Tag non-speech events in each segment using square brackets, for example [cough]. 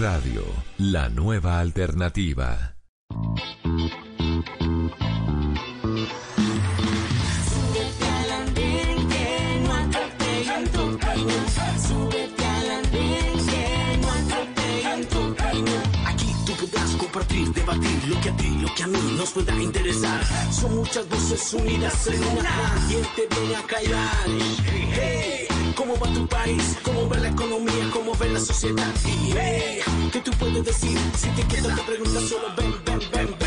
Radio, la nueva alternativa. Compartir, debatir lo que a ti, lo que a mí nos pueda interesar. Son muchas voces unidas en una. ¿Quién te viene a callar? Hey, ¿cómo va tu país? ¿Cómo va la economía? ¿Cómo va la sociedad? Y hey, ¿qué tú puedes decir? Si te quedas te preguntas solo ven, ven, ven,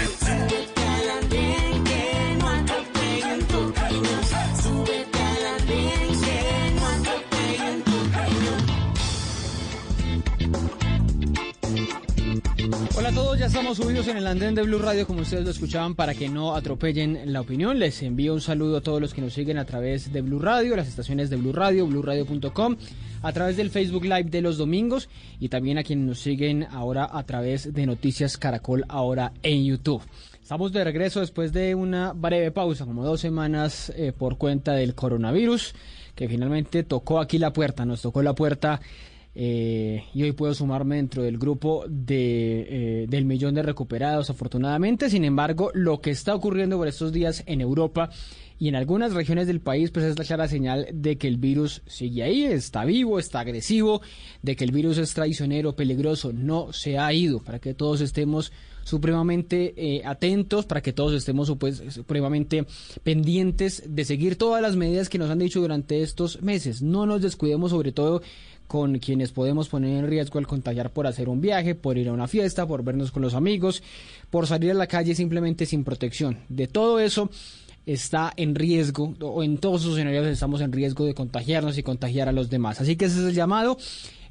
estamos subidos en el andén de Blue Radio, como ustedes lo escuchaban, para que no atropellen la opinión. Les envío un saludo a todos los que nos siguen a través de Blue Radio, las estaciones de Blue Radio, blueradio.com, a través del Facebook Live de los domingos y también a quienes nos siguen ahora a través de Noticias Caracol, ahora en YouTube. Estamos de regreso después de una breve pausa, como dos semanas eh, por cuenta del coronavirus, que finalmente tocó aquí la puerta, nos tocó la puerta eh, y hoy puedo sumarme dentro del grupo de, eh, del millón de recuperados, afortunadamente. Sin embargo, lo que está ocurriendo por estos días en Europa y en algunas regiones del país, pues es la clara señal de que el virus sigue ahí, está vivo, está agresivo, de que el virus es traicionero, peligroso, no se ha ido, para que todos estemos supremamente eh, atentos, para que todos estemos pues, supremamente pendientes de seguir todas las medidas que nos han dicho durante estos meses. No nos descuidemos sobre todo con quienes podemos poner en riesgo al contagiar por hacer un viaje, por ir a una fiesta, por vernos con los amigos, por salir a la calle simplemente sin protección. De todo eso está en riesgo, o en todos sus escenarios estamos en riesgo de contagiarnos y contagiar a los demás. Así que ese es el llamado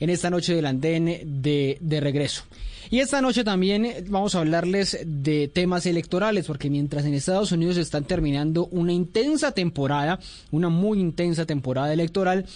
en esta noche del andén de, de regreso. Y esta noche también vamos a hablarles de temas electorales, porque mientras en Estados Unidos están terminando una intensa temporada, una muy intensa temporada electoral,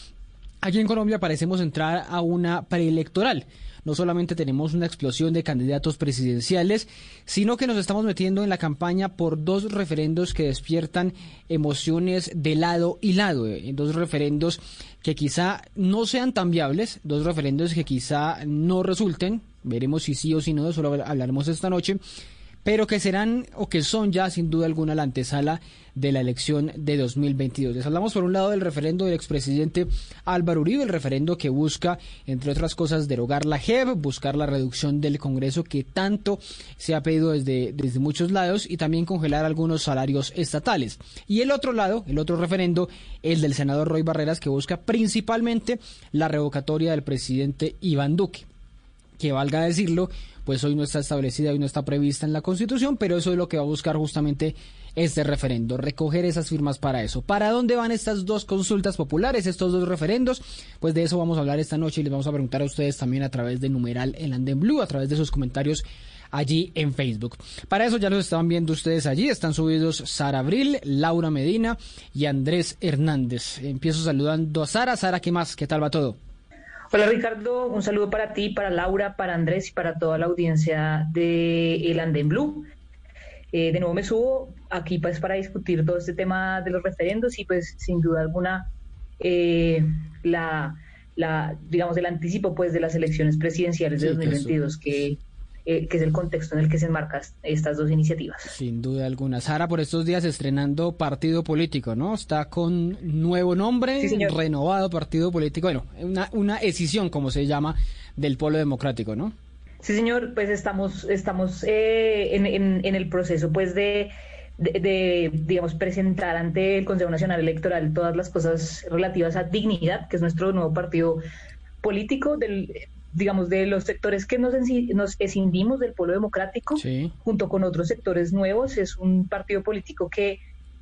Aquí en Colombia parecemos entrar a una preelectoral. No solamente tenemos una explosión de candidatos presidenciales, sino que nos estamos metiendo en la campaña por dos referendos que despiertan emociones de lado y lado. eh, Dos referendos que quizá no sean tan viables, dos referendos que quizá no resulten. Veremos si sí o si no, de eso lo hablaremos esta noche pero que serán o que son ya sin duda alguna la antesala de la elección de 2022. Les hablamos por un lado del referendo del expresidente Álvaro Uribe, el referendo que busca, entre otras cosas, derogar la JEP, buscar la reducción del Congreso que tanto se ha pedido desde, desde muchos lados y también congelar algunos salarios estatales. Y el otro lado, el otro referendo, el del senador Roy Barreras, que busca principalmente la revocatoria del presidente Iván Duque que valga decirlo, pues hoy no está establecida, hoy no está prevista en la Constitución, pero eso es lo que va a buscar justamente este referendo, recoger esas firmas para eso. ¿Para dónde van estas dos consultas populares, estos dos referendos? Pues de eso vamos a hablar esta noche y les vamos a preguntar a ustedes también a través de numeral El Andén Blue, a través de sus comentarios allí en Facebook. Para eso ya los estaban viendo ustedes allí, están subidos Sara Abril, Laura Medina y Andrés Hernández. Empiezo saludando a Sara. Sara, ¿qué más? ¿Qué tal va todo? Hola Ricardo, un saludo para ti, para Laura, para Andrés y para toda la audiencia de El Andén Blue. Eh, de nuevo me subo aquí pues para discutir todo este tema de los referendos y pues sin duda alguna eh, la, la, digamos, el anticipo pues de las elecciones presidenciales de Sí, que eso- 2022 que, eh, que es el contexto en el que se enmarcan estas dos iniciativas. Sin duda alguna. Sara, por estos días estrenando partido político, ¿no? Está con nuevo nombre, Sí, renovado partido político. Bueno, una, una escisión, como se llama, del polo democrático, ¿no? Sí, señor, pues estamos, estamos eh, en, en- en el proceso pues de, de, de, digamos, presentar ante el Consejo Nacional Electoral todas las cosas relativas a dignidad, que es nuestro nuevo partido político, del, digamos, de los sectores que nos, nos escindimos del polo democrático, Sí. junto con otros sectores nuevos. Es un partido político que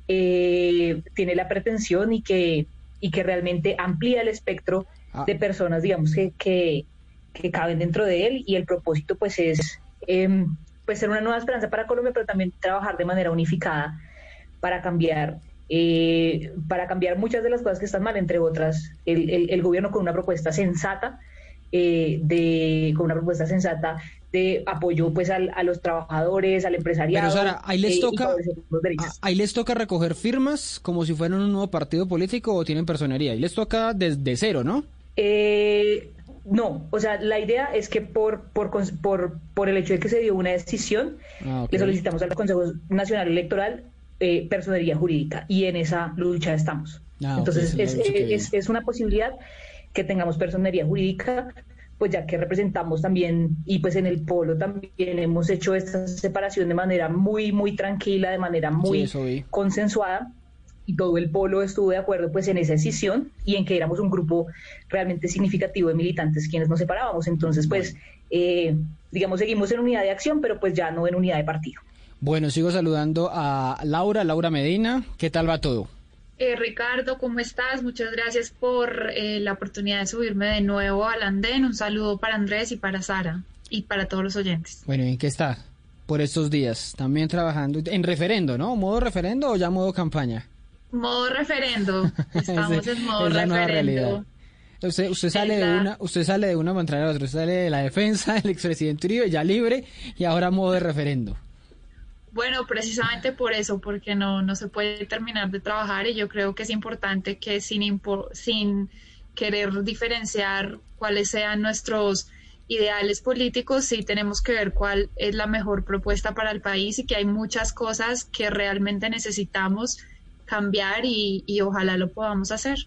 eh, tiene la pretensión y que, y que realmente amplía el espectro Ah. de personas, digamos, que, que, que caben dentro de él y el propósito pues es em, pues ser una nueva esperanza para Colombia, pero también trabajar de manera unificada para cambiar eh, para cambiar muchas de las cosas que están mal, entre otras, el, el- el gobierno con una propuesta sensata, eh, de, con una propuesta sensata de apoyo pues al- a los trabajadores, al empresariado. Pero Sara, ahí les eh, toca, ahí les toca recoger firmas como si fueran un nuevo partido político o tienen personería. Ahí les toca desde cero, ¿no? Eh, No, o sea, la idea es que por, por, por, por el hecho de que se dio una decisión, Ah, le solicitamos al Consejo Nacional Electoral eh, personería jurídica y en esa lucha estamos. Ah, Entonces, es es, es una posibilidad que tengamos personería jurídica, pues ya que representamos también, y pues en el polo también hemos hecho esta separación de manera muy, muy tranquila, de manera muy vi. consensuada y todo el polo estuvo de acuerdo pues en esa decisión y en que éramos un grupo realmente significativo de militantes quienes nos separábamos. Entonces, pues, eh, digamos, seguimos en unidad de acción, pero pues ya no en unidad de partido. Bueno, sigo saludando a Laura, Laura Medina. ¿Qué tal va todo? Eh, Ricardo, ¿cómo estás? Muchas gracias por eh, la oportunidad de subirme de nuevo al andén. Un saludo para Andrés y para Sara y para todos los oyentes. Bueno, ¿y en qué está por estos días? También trabajando en referendo, ¿no? ¿Modo referendo o ya modo campaña? Modo referendo. [laughs] Estamos en modo es la nueva realidad. Usted, usted sale de una, usted sale de una para entrar a la otra. Usted sale de la defensa [laughs] del expresidente Uribe, ya libre, y ahora modo de referendo. Bueno, precisamente por eso, porque no, no se puede terminar de trabajar y yo creo que es importante que sin, impo- sin querer diferenciar cuáles sean nuestros ideales políticos, sí tenemos que ver cuál es la mejor propuesta para el país y que hay muchas cosas que realmente necesitamos cambiar y, y ojalá lo podamos hacer.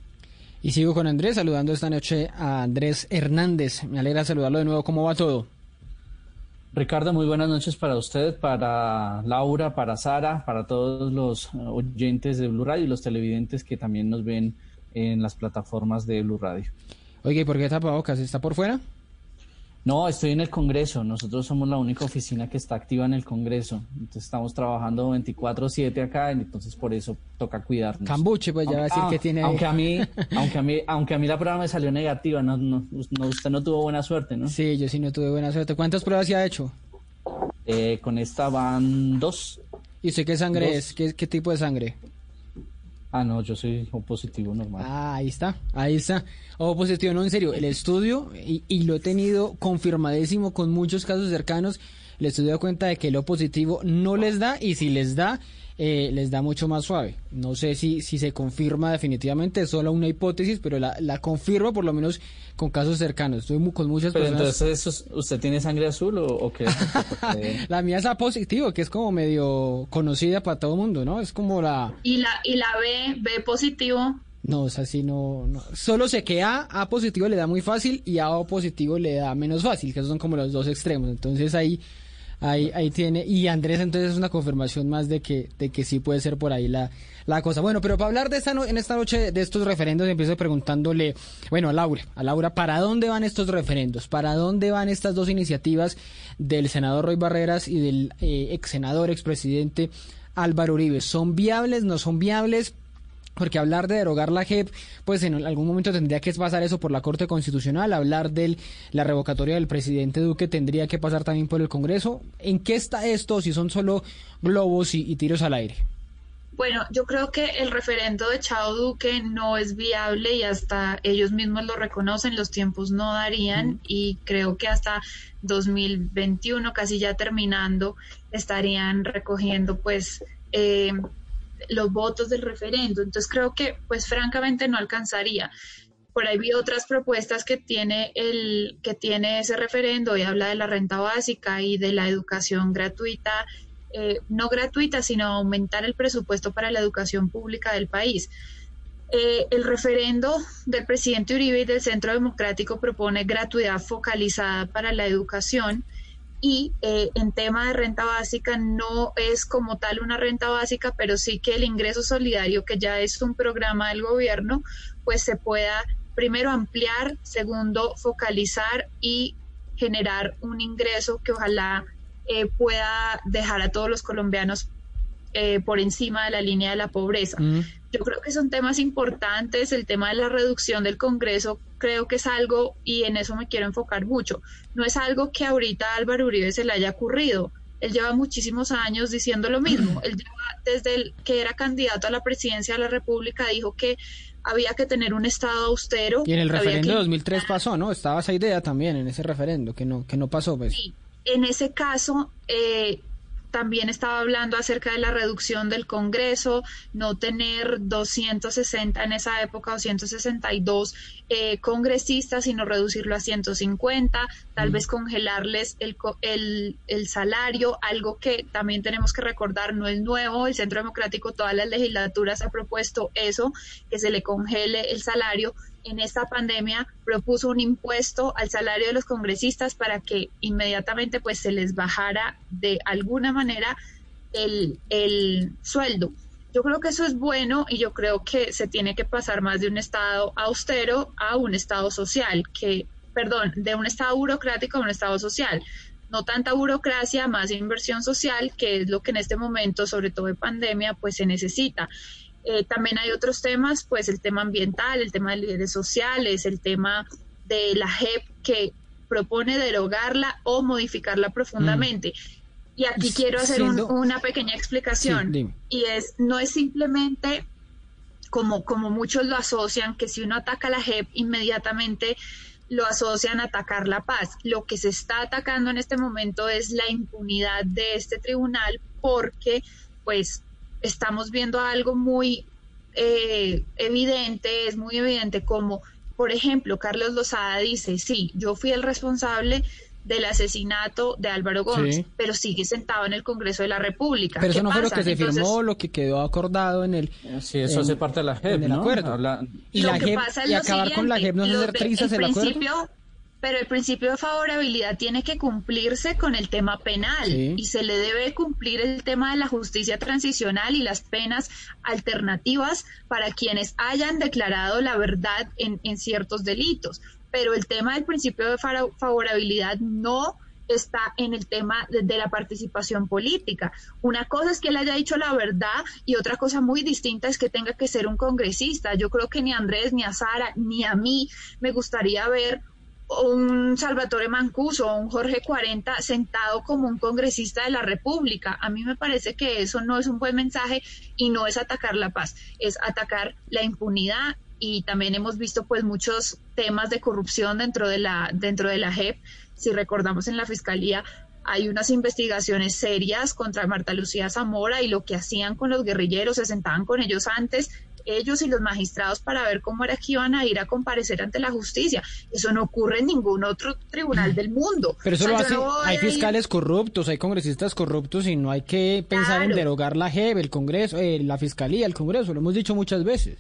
Y sigo con Andrés, saludando esta noche a Andrés Hernández. Me alegra saludarlo de nuevo. ¿Cómo va todo? Ricardo, muy buenas noches para usted, para Laura, para Sara, para todos los eh, oyentes de Blue Radio y los televidentes que también nos ven en las plataformas de Blue Radio. Oye, ¿y por qué tapabocas? ¿Está por fuera? No, estoy en el Congreso. Nosotros somos la única oficina que está activa en el Congreso. Entonces estamos trabajando 24/7 acá, entonces por eso toca cuidarnos. Cambuche, pues ya va a decir Ah, que tiene... Aunque a mí, [laughs] aunque a mí, aunque a mí la prueba me salió negativa, no, no, no- usted no tuvo buena suerte, ¿no? Sí, yo sí no tuve buena suerte. ¿Cuántas pruebas se ha hecho? Eh, con esta van dos. ¿Y usted qué sangre Dos. es? ¿Qué, qué tipo de sangre? Ah, no, yo soy O positivo normal. Ah, ahí está, ahí está. O positivo, no, en serio, el estudio, y, y lo he tenido confirmadísimo con muchos casos cercanos, el estudio da cuenta de que lo positivo no les da y si les da, eh, les da mucho más suave. No sé si, si se confirma definitivamente, es solo una hipótesis, pero la, la confirmo por lo menos con casos cercanos. Estoy mu- con muchas Pero personas. entonces, ¿eso es- ¿usted tiene sangre azul o, o qué? [laughs] La mía es A positivo, que es como medio conocida para todo el mundo, ¿no? Es como la... Y la, y la B, B positivo, No, es así, no, no. Solo sé que A, A positivo le da muy fácil y A O positivo le da menos fácil, que esos son como los dos extremos. Entonces ahí, ahí, ahí tiene. Y Andrés entonces es una confirmación más de que, de que sí puede ser por ahí la, la cosa. Bueno, pero para hablar de esta no- en esta noche de estos referendos, empiezo preguntándole, bueno, a Laura, a Laura, ¿para dónde van estos referendos? ¿Para dónde van estas dos iniciativas del senador Roy Barreras y del eh, ex senador, expresidente Álvaro Uribe? ¿Son viables? ¿No son viables? Porque hablar de derogar la JEP, pues en algún momento tendría que pasar eso por la Corte Constitucional, hablar de la revocatoria del presidente Duque tendría que pasar también por el Congreso. ¿En qué está esto si son solo globos y, y tiros al aire? Bueno, yo creo que el referendo de Chao Duque no es viable y hasta ellos mismos lo reconocen, los tiempos no darían y creo que hasta 2021, casi ya terminando, estarían recogiendo pues eh, los votos del referendo. Entonces creo que pues francamente no alcanzaría. Por ahí vi otras propuestas que tiene el que tiene ese referendo y habla de la renta básica y de la educación gratuita eh, no gratuita, sino aumentar el presupuesto para la educación pública del país. Eh, el referendo del presidente Uribe y del Centro Democrático propone gratuidad focalizada para la educación y eh, en tema de renta básica no es como tal una renta básica, pero sí que el ingreso solidario, que ya es un programa del gobierno, pues se pueda primero ampliar, segundo focalizar y generar un ingreso que ojalá eh, pueda dejar a todos los colombianos eh, por encima de la línea de la pobreza. Mm. Yo creo que son temas importantes. El tema de la reducción del Congreso creo que es algo, y en eso me quiero enfocar mucho, no es algo que ahorita a Álvaro Uribe se le haya ocurrido. Él lleva muchísimos años diciendo lo mismo. [clears throat] Él lleva desde el que era candidato a la presidencia de la República, dijo que había que tener un Estado austero. Y en el referendo que- de 2003 pasó, ¿no? Estaba esa idea también en ese referendo, que no, que no pasó, pues. Sí, en ese caso, eh, también estaba hablando acerca de la reducción del Congreso, no tener 260 en esa época, 262 eh, congresistas, sino reducirlo a 150, tal vez congelarles el, el, el, salario, algo que también tenemos que recordar, no es nuevo, el Centro Democrático, todas las legislaturas ha propuesto eso, que se le congele el salario. En esta pandemia propuso un impuesto al salario de los congresistas para que inmediatamente pues se les bajara de alguna manera el, el sueldo. Yo creo que eso es bueno y yo creo que se tiene que pasar más de un Estado austero a un Estado social, que, perdón, de un Estado burocrático a un Estado social. No tanta burocracia, más inversión social, que es lo que en este momento, sobre todo de pandemia, pues se necesita. Eh, también hay otros temas, pues el tema ambiental, el tema de líderes sociales, el tema de la JEP que propone derogarla o modificarla profundamente. Y aquí quiero hacer una pequeña explicación. y es, no es simplemente como, como muchos lo asocian, que si uno ataca la JEP, inmediatamente lo asocian a atacar la paz. Lo que se está atacando en este momento es la impunidad de este tribunal porque pues estamos viendo algo muy eh, evidente, es muy evidente como, por ejemplo, Carlos Lozada dice, sí, yo fui el responsable del asesinato de Álvaro Gómez, pero sigue sentado en el Congreso de la República. Pero eso no fue lo que se firmó, lo que quedó acordado en el... Sí, eso hace parte de la JEP, ¿no? acuerdo. Y, la JEP, y acabar con la JEP no es hacer trizas el, acuerdo. Pero el principio de favorabilidad tiene que cumplirse con el tema penal y se le debe cumplir el tema de la justicia transicional y las penas alternativas para quienes hayan declarado la verdad en, en ciertos delitos pero el tema del principio de favorabilidad no está en el tema de, la participación política. Una cosa es que él haya dicho la verdad y otra cosa muy distinta es que tenga que ser un congresista. Yo creo que ni a Andrés, ni a Sara, ni a mí me gustaría ver un Salvatore Mancuso o un Jorge 40 sentado como un congresista de la República. A mí me parece que eso no es un buen mensaje y no es atacar la paz, es atacar la impunidad y también hemos visto pues muchos temas de corrupción dentro de la dentro de la JEP. Si recordamos en la fiscalía hay unas investigaciones serias contra Marta Lucía Zamora y lo que hacían con los guerrilleros, se sentaban con ellos antes, ellos y los magistrados para ver cómo era que iban a ir a comparecer ante la justicia. Eso no ocurre en ningún otro tribunal del mundo. Pero eso lo hace, hay fiscales corruptos, hay congresistas corruptos y no hay que pensar en derogar la JEP, el Congreso, eh, la Fiscalía, el Congreso, lo hemos dicho muchas veces.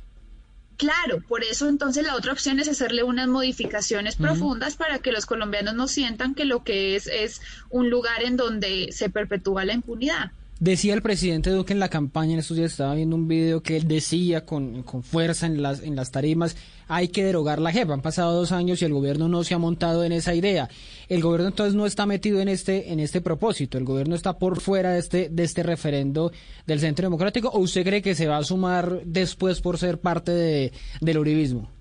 Claro, por eso entonces la otra opción es hacerle unas modificaciones profundas para que los colombianos no sientan que lo que es es un lugar en donde se perpetúa la impunidad. Decía el presidente Duque en la campaña, en estos días estaba viendo un video que él decía con, con, fuerza en las, en las tarimas, hay que derogar la JEP. Han pasado dos años y el gobierno no se ha montado en esa idea. El gobierno entonces no está metido en este, en este propósito. El gobierno está por fuera de este, de este referendo del Centro Democrático. ¿O usted cree que se va a sumar después por ser parte de, del uribismo?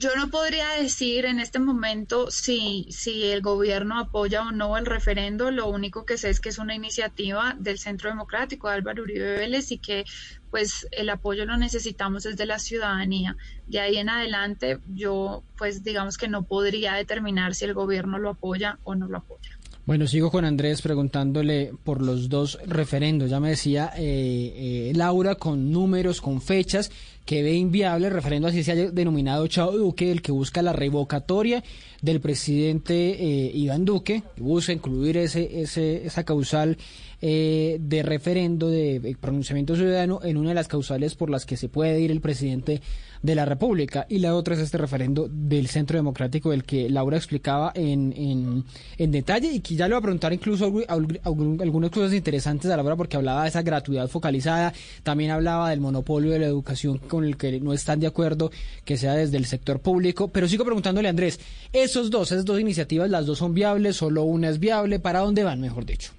Yo no podría decir en este momento si, si el gobierno apoya o no el referendo. Lo único que sé es que es una iniciativa del Centro Democrático de Álvaro Uribe Vélez y que pues el apoyo lo necesitamos desde la ciudadanía. De ahí en adelante yo pues digamos que no podría determinar si el gobierno lo apoya o no lo apoya. Bueno, sigo con Andrés preguntándole por los dos referendos. Ya me decía eh, eh, Laura con números, con fechas, que ve inviable el referendo así se haya denominado Chao Duque, el que busca la revocatoria del presidente eh, Iván Duque, que busca incluir ese, ese, esa causal eh, de referendo de pronunciamiento ciudadano en una de las causales por las que se puede ir el presidente de la República. Y la otra es este referendo del Centro Democrático del que Laura explicaba en, en, en detalle y que ya le voy a preguntar incluso algunas cosas interesantes a Laura porque hablaba de esa gratuidad focalizada, también hablaba del monopolio de la educación con el que no están de acuerdo que sea desde el sector público. Pero sigo preguntándole a Andrés, esos dos, esas dos iniciativas, las dos son viables, solo una es viable, ¿para dónde van, mejor dicho?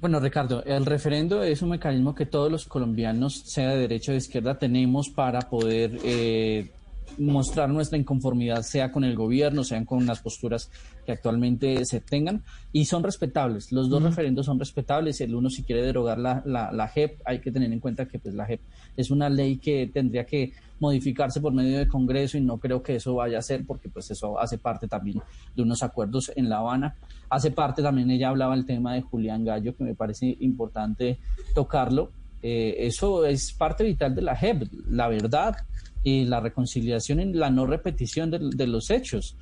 Bueno, Ricardo, el referendo es un mecanismo que todos los colombianos, sea de derecha o de izquierda, tenemos para poder eh, mostrar nuestra inconformidad, sea con el gobierno, sean con las posturas que actualmente se tengan, y son respetables. Los dos referendos son respetables. El uno, si quiere derogar la, la, la JEP, hay que tener en cuenta que pues, la JEP es una ley que tendría que modificarse por medio del Congreso y no creo que eso vaya a ser porque pues eso hace parte también de unos acuerdos en La Habana. Hace parte también, ella hablaba el tema de Julián Gallo, que me parece importante tocarlo. Eh, eso es parte vital de la JEP, la verdad y la reconciliación y la no repetición de, de los hechos.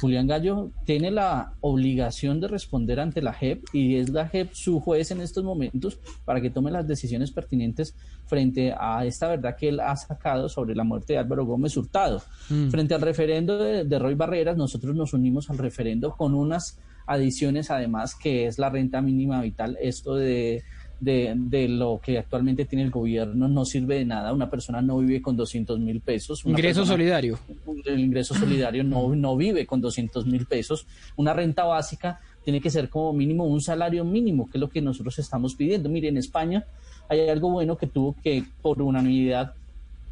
Julián Gallo tiene la obligación de responder ante la JEP y es la JEP su juez en estos momentos para que tome las decisiones pertinentes frente a esta verdad que él ha sacado sobre la muerte de Álvaro Gómez Hurtado. Mm. Frente al referendo de, de Roy Barreras, nosotros nos unimos al referendo con unas adiciones además que es la renta mínima vital, esto de de, de, lo que actualmente tiene el gobierno no sirve de nada. Una persona no vive con 200 mil pesos. Una Ingreso persona- solidario. El ingreso solidario no, no vive con 200 mil pesos. Una renta básica tiene que ser como mínimo un salario mínimo, que es lo que nosotros estamos pidiendo. Mire, en España hay algo bueno que tuvo que, por unanimidad,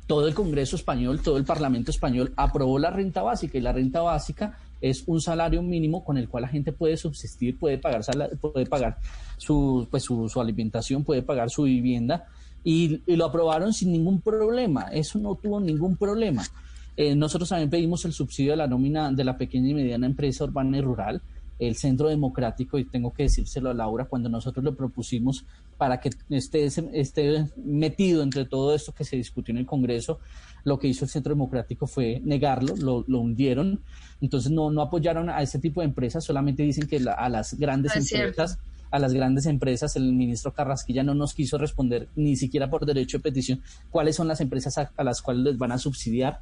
todo el Congreso español, todo el Parlamento español aprobó la renta básica y la renta básica es un salario mínimo con el cual la gente puede subsistir, puede pagar, puede pagar su, pues, su, su alimentación, puede pagar su vivienda y, y lo aprobaron sin ningún problema. Eso no tuvo ningún problema. Eh, nosotros también pedimos el subsidio de la nómina de la pequeña y mediana empresa urbana y rural, el Centro Democrático, y tengo que decírselo a Laura, cuando nosotros lo propusimos para que esté, esté metido entre todo esto que se discutió en el Congreso, lo que hizo el Centro Democrático fue negarlo, lo, lo hundieron, entonces no, no apoyaron a ese tipo de empresas, solamente dicen que la- a las grandes No empresas a las grandes empresas. El ministro Carrasquilla no nos quiso responder ni siquiera por derecho de petición cuáles son las empresas a, a las cuales les van a subsidiar.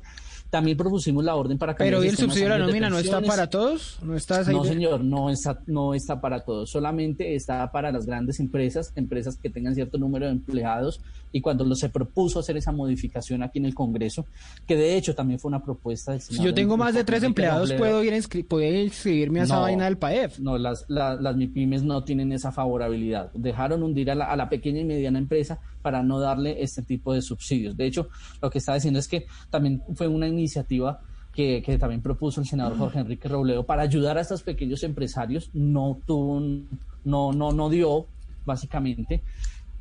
También propusimos la orden para cambiar Pero ¿y el subsidio de la nómina no está para todos? ¿No está ahí No, de- señor, no está, no está para todos. Solamente está para las grandes empresas, empresas que tengan cierto número de empleados. Y cuando lo- se propuso hacer esa modificación aquí en el Congreso, que de hecho también fue una propuesta del Si senador yo tengo más de tres empleados. ¿puedo ir a inscri- inscribirme a esa No. vaina del PAEF? No, las, la- las MIPIMES no tienen esa favorabilidad. Dejaron hundir a la, a la pequeña y mediana empresa para no darle este tipo de subsidios. De hecho, lo que está diciendo es que también fue una iniciativa que, que también propuso el senador Jorge Enrique Robledo para ayudar a estos pequeños empresarios. No tuvo, un- no, no, no dio, básicamente.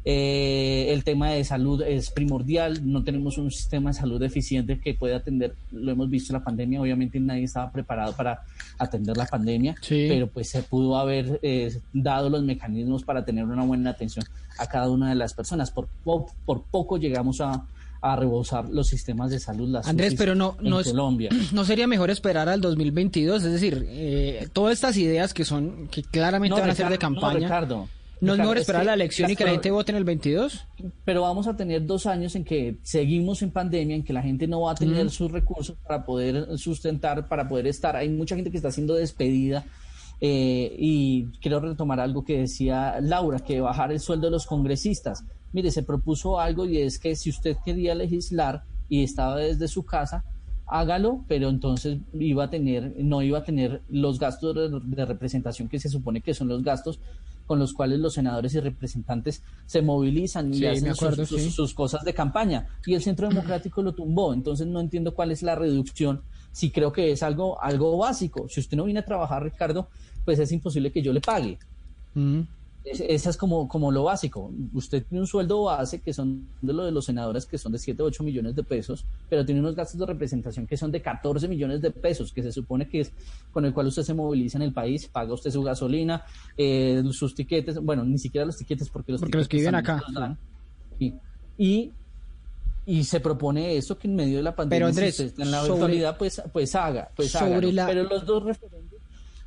Eh, el tema de salud es primordial, no tenemos un sistema de salud eficiente que pueda atender, lo hemos visto en la pandemia, obviamente nadie estaba preparado para atender la pandemia, Sí. pero pues se pudo haber eh, dado los mecanismos para tener una buena atención a cada una de las personas. Por, po- por poco llegamos a, a rebosar los sistemas de salud. Las Andrés, pero no, en no, es- Colombia. [clears throat] ¿no sería mejor esperar al 2022? Es decir, eh, todas estas ideas que son, que claramente No, van a ser de Ricardo, no, campaña. Ricardo. ¿No es mejor es esperar que la elección y que la gente vote en el 22? pero vamos a tener dos años en que seguimos en pandemia, en que la gente no va a tener sus recursos para poder sustentar, para poder estar. Hay mucha gente que está siendo despedida. Eh, y quiero retomar algo que decía Laura, que bajar el sueldo de los congresistas. Mire, se propuso algo y es que si usted quería legislar y estaba desde su casa, hágalo, pero entonces iba a tener, no iba a tener los gastos de, de representación que se supone que son los gastos con los cuales los senadores y representantes se movilizan y Sí, hacen acuerdo, sus, sus cosas de campaña. Y el Centro Democrático lo tumbó. Entonces no entiendo cuál es la reducción. Si creo que es algo, algo básico. Si usted no viene a trabajar, Ricardo, pues es imposible que yo le pague. Mm. Es- Esa es como, como lo básico. Usted tiene un sueldo base que son de lo de los senadores que son de 7, 8 millones de pesos, pero tiene unos gastos de representación que son de 14 millones de pesos, que se supone que es con el cual usted se moviliza en el país, paga usted su gasolina, eh, sus tiquetes, bueno, ni siquiera los tiquetes porque los Porque los que viven acá. los dan. Sí. Y, y se propone eso que en medio de la pandemia, Pero, Andrés, si usted está en la sobre- virtualidad, pues, pues haga, pues Sobre la- Pero los dos referendos,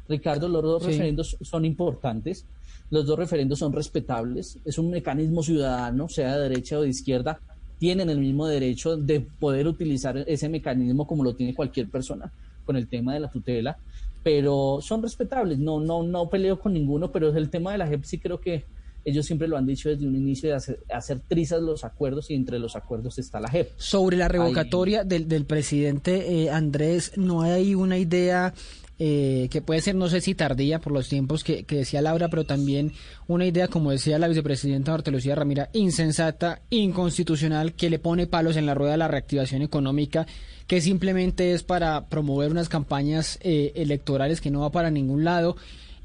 Ricardo, los dos Sí. referendos son importantes. Los dos referendos son respetables. Es un mecanismo ciudadano, sea de derecha o de izquierda. Tienen el mismo derecho de poder utilizar ese mecanismo como lo tiene cualquier persona con el tema de la tutela. Pero son respetables. No, no, no peleo con ninguno, pero el tema de la JEP sí creo que ellos siempre lo han dicho desde un inicio de hacer, hacer trizas los acuerdos y entre los acuerdos está la JEP. Sobre la revocatoria del, del presidente eh, Andrés, ¿no hay una idea eh, que puede ser, no sé si tardía por los tiempos que, que decía Laura, pero también una idea, como decía la vicepresidenta Marta Lucía Ramira, insensata, inconstitucional, que le pone palos en la rueda de la reactivación económica, que simplemente es para promover unas campañas eh, electorales que no va para ningún lado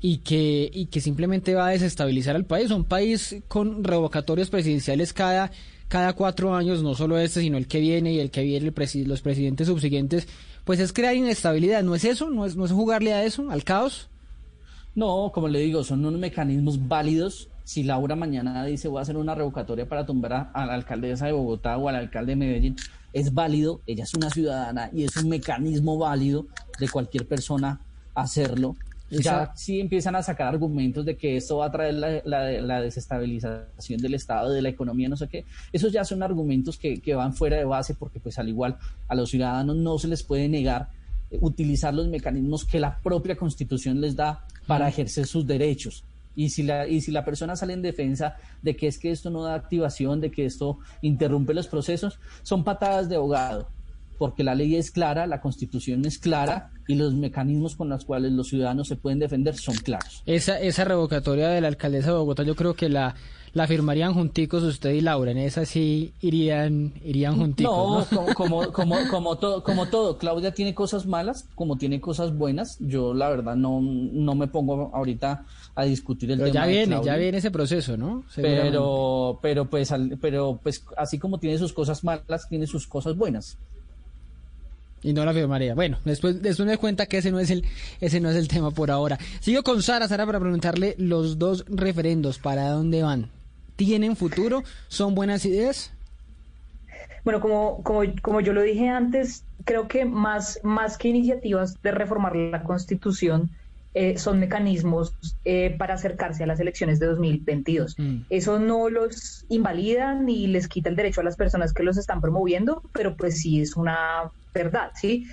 y que, y que simplemente va a desestabilizar al país. Un país con revocatorios presidenciales cada, cada cuatro años, no solo este, sino el que viene y el que viene, el los presidentes subsiguientes, pues es crear inestabilidad. ¿No es eso? ¿No es, no es jugarle a eso, al caos? No, como le digo, son unos mecanismos válidos. Si Laura mañana dice voy a hacer una revocatoria para tumbar a, a la alcaldesa de Bogotá o al alcalde de Medellín, es válido, ella es una ciudadana y es un mecanismo válido de cualquier persona hacerlo. Ya si empiezan a sacar argumentos de que esto va a traer la, la- la desestabilización del Estado, de la economía, no sé qué, esos ya son argumentos que, que van fuera de base porque pues al igual a los ciudadanos no se les puede negar eh, utilizar los mecanismos que la propia Constitución les da para ejercer sus derechos. Y si, la, y si la persona sale en defensa de que es que esto no da activación, de que esto interrumpe los procesos, son patadas de ahogado, porque la ley es clara, la constitución es clara y los mecanismos con los cuales los ciudadanos se pueden defender son claros. Esa, esa revocatoria de la alcaldesa de Bogotá, yo creo que la, la firmarían junticos usted y Laura. En esa sí irían, irían junticos. No, ¿no? como, como, [laughs] como, como todo, como todo, Claudia tiene cosas malas, como tiene cosas buenas. Yo la verdad no, no me pongo ahorita a discutir el Pero tema. ya viene, ya viene ese proceso, ¿no? Pero pero pues al- pero pues así como tiene sus cosas malas tiene sus cosas buenas Y no la firmaría. Bueno, después, después me cuenta que ese no es el, ese no es el tema por ahora. Sigo con Sara, Sara, para preguntarle los dos referendos, ¿para dónde van? ¿Tienen futuro? ¿Son buenas ideas? Bueno, como, como, como yo lo dije antes, creo que más, más que iniciativas de reformar la Constitución, eh, son mecanismos eh, para acercarse a las elecciones de 2022. Mm. Eso no los invalida ni les quita el derecho a las personas que los están promoviendo, pero pues sí es una verdad, ¿sí?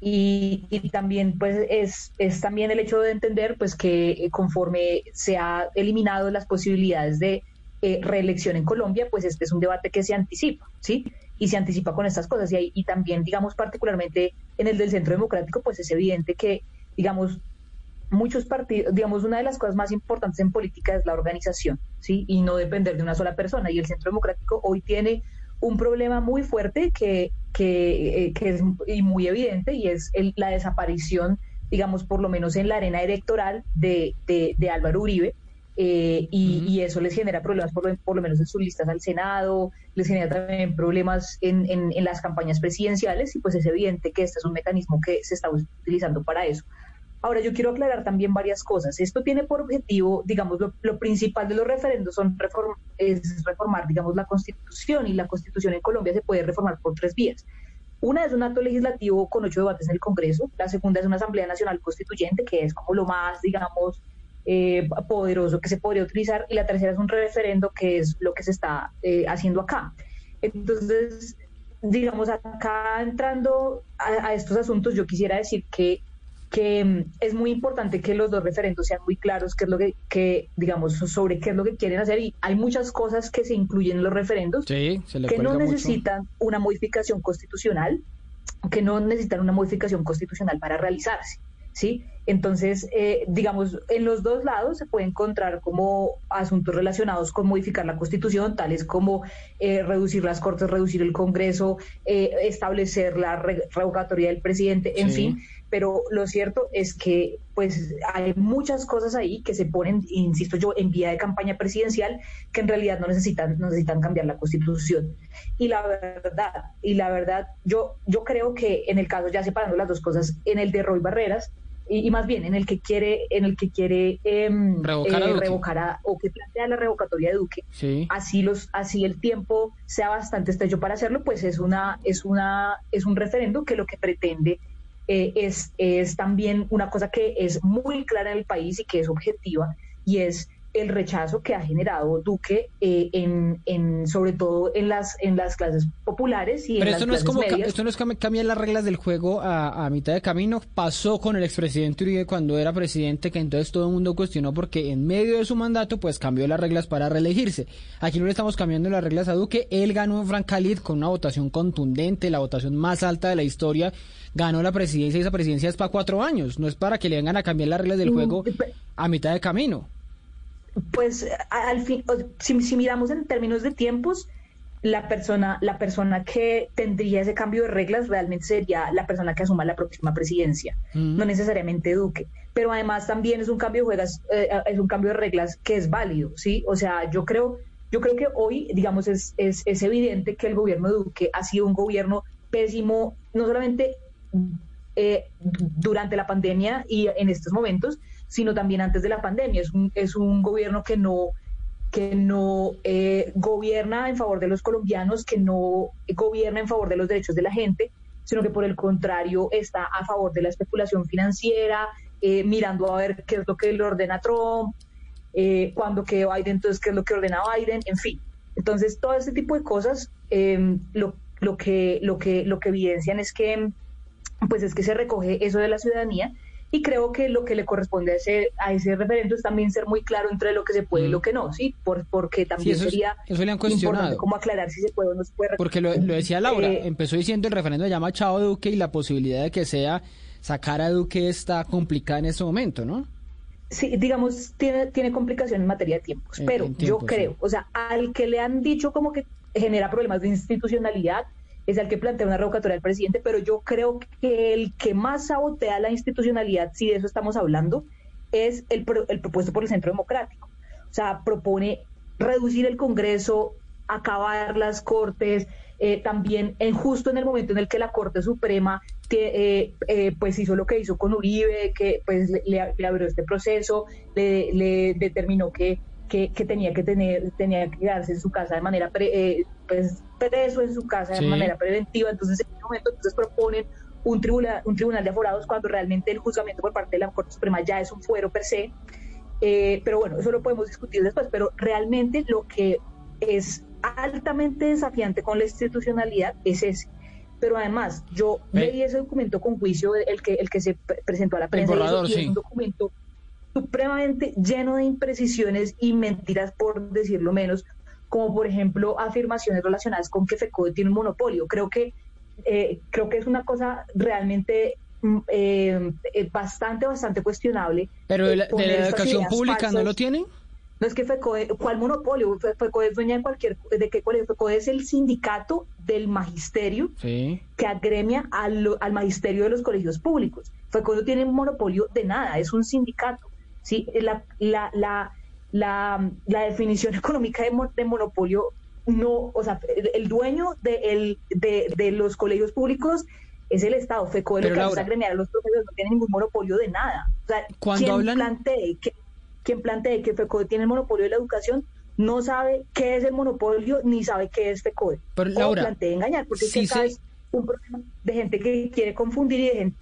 Y, y también pues es, es también el hecho de entender pues que eh, conforme se ha eliminado las posibilidades de eh, reelección en Colombia, pues este es un debate que se anticipa, ¿sí? Y se anticipa con estas cosas. Y, ahí- y también, digamos, particularmente en el del Centro Democrático, pues es evidente que, digamos, muchos partidos, digamos, una de las cosas más importantes en política es la organización, ¿sí? Y no depender de una sola persona. Y el Centro Democrático hoy tiene un problema muy fuerte que, que, eh, que es y muy evidente y es el- la desaparición, digamos, por lo menos en la arena electoral de, de, de Álvaro Uribe. eh, y, y eso les genera problemas por lo, por lo menos en sus listas al Senado, les genera también problemas en, en, en las campañas presidenciales y pues es evidente que este es un mecanismo que se está utilizando para eso. Ahora, yo quiero aclarar también varias cosas. Esto tiene por objetivo, digamos, lo, principal de los referendos son es reformar, digamos, la Constitución y la Constitución en Colombia se puede reformar por tres vías. Una es un acto legislativo con ocho debates en el Congreso, la segunda es una Asamblea Nacional Constituyente, que es como lo más, digamos, eh, poderoso que se podría utilizar, y la tercera es un referendo, que es lo que se está eh, haciendo acá. Entonces, digamos, acá entrando a estos asuntos, yo quisiera decir que que mm, es muy importante que los dos referendos sean muy claros qué es lo que, que, digamos, sobre qué es lo que quieren hacer y hay muchas cosas que se incluyen en los referendos Sí, que no mucho. necesitan una modificación constitucional, que no necesitan una modificación constitucional para realizarse, ¿sí? Entonces, eh, digamos, en los dos lados se puede encontrar como asuntos relacionados con modificar la constitución, tales como eh, reducir las cortes, reducir el Congreso, eh, establecer la re- revocatoria del presidente, en Sí. fin. Pero lo cierto es que, pues, hay muchas cosas ahí que se ponen, insisto yo, en vía de campaña presidencial que en realidad no necesitan, no necesitan cambiar la constitución. Y la verdad, y la verdad, yo, yo creo que en el caso, ya separando las dos cosas, en el de Roy Barreras, y, y más bien en el que quiere, en el que quiere em, Revocar a eh, revocar a- o que plantea la revocatoria de Duque, Sí. así los así el tiempo sea bastante estrecho para hacerlo pues es una es una es un referendo que lo que pretende eh, es es también una cosa que es muy clara en el país y que es objetiva y es el rechazo que ha generado Duque eh, en, en, sobre todo en las en las clases populares y Pero en esto las no es como medias. esto no es cam- cambiar las reglas del juego a, a mitad de camino. Pasó con el expresidente Uribe cuando era presidente, que entonces todo el mundo cuestionó porque en medio de su mandato pues cambió las reglas para reelegirse. Aquí no le estamos cambiando las reglas a Duque. Él ganó en Francalid con una votación contundente, la votación más alta de la historia. Ganó la presidencia y esa presidencia es para cuatro años. No es para que le vengan a cambiar las reglas del Mm, juego a mitad de camino. Pues a- al fin, si miramos en términos de tiempos, la persona, la persona que tendría ese cambio de reglas realmente sería la persona que asuma la próxima presidencia, Mm. no necesariamente Duque. Pero además también es un cambio de juegas, eh, es un cambio de reglas que es válido, ¿sí? O sea, yo creo, yo creo que hoy, digamos, es, es, es evidente que el gobierno de Duque ha sido un gobierno pésimo, no solamente eh, durante la pandemia y en estos momentos, sino también antes de la pandemia. Es un, es un gobierno que no que no eh, gobierna en favor de los colombianos, que no gobierna en favor de los derechos de la gente, sino que por el contrario está a favor de la especulación financiera, eh, mirando a ver qué es lo que le ordena Trump, eh, cuando que Biden, entonces qué es lo que ordena Biden, en fin. Entonces, todo este tipo de cosas eh, lo, lo, que, lo, que, lo que evidencian es que, pues es que se recoge eso de la ciudadanía y creo que lo que le corresponde a ese, a ese referendo es también ser muy claro entre lo que se puede y lo que no, ¿sí? Por, porque también eso sería eso le han cuestionado. importante como aclarar si se puede o no se puede. Porque lo, lo decía Laura, Eh, empezó diciendo el referendo se llama Chao Duque y la posibilidad de que sea sacar a Duque está complicada en este momento, ¿no? sí, digamos, tiene, tiene complicación en materia de tiempos, pero yo creo, sí. o sea, al que le han dicho como que genera problemas de institucionalidad, es el que plantea una revocatoria del presidente, pero yo creo que el que más sabotea la institucionalidad, si de eso estamos hablando, es el, pro- el propuesto por el Centro Democrático. O sea, propone reducir el Congreso, acabar las Cortes, eh, también en justo en el momento en el que la Corte Suprema te- eh, eh, pues hizo lo que hizo con Uribe, que pues le, le- abrió este proceso, le determinó que, que, que tenía que tener, tenía que quedarse en su casa de manera pre- eh, pues preso en su casa Sí. de manera preventiva, entonces en ese momento entonces proponen un tribunal, un tribunal de aforados cuando realmente el juzgamiento por parte de la Corte Suprema ya es un fuero per se. Eh, pero bueno, eso lo podemos discutir después, pero realmente lo que es altamente desafiante con la institucionalidad es ese. Pero además, yo Eh. leí ese documento con juicio, el que, el que se pre- presentó a la prensa, y eso- borrador, y es sí. un documento supremamente lleno de imprecisiones y mentiras, por decirlo menos, como por ejemplo afirmaciones relacionadas con que FECODE tiene un monopolio. Creo que, eh, creo que es una cosa realmente mm, eh, eh, bastante, bastante cuestionable. Pero de eh, la, de la educación pública no lo tienen. No es que FECODE, ¿cuál monopolio? Fe- FECODE es dueña de cualquier, de qué colegio. FECODE es el sindicato del magisterio Sí. que agremia al, al magisterio de los colegios públicos. FECODE no tiene monopolio de nada, es un sindicato. ¿Sí? La, la, la, la, la definición [laughs] económica de, mo- de monopolio no, o sea, el, dueño de, el, de, de los colegios públicos es el Estado. FECODE Pero, lo que es Laura- a los profesores, no tiene ningún monopolio de nada. O sea, Cuando quien hablan- plantee que, quien plantee que FECODE tiene el monopolio de la educación no sabe qué es el monopolio ni sabe qué es FECODE. Pero, o Laura, plantee engañar, porque es que acá es un problema de gente que quiere confundir y de gente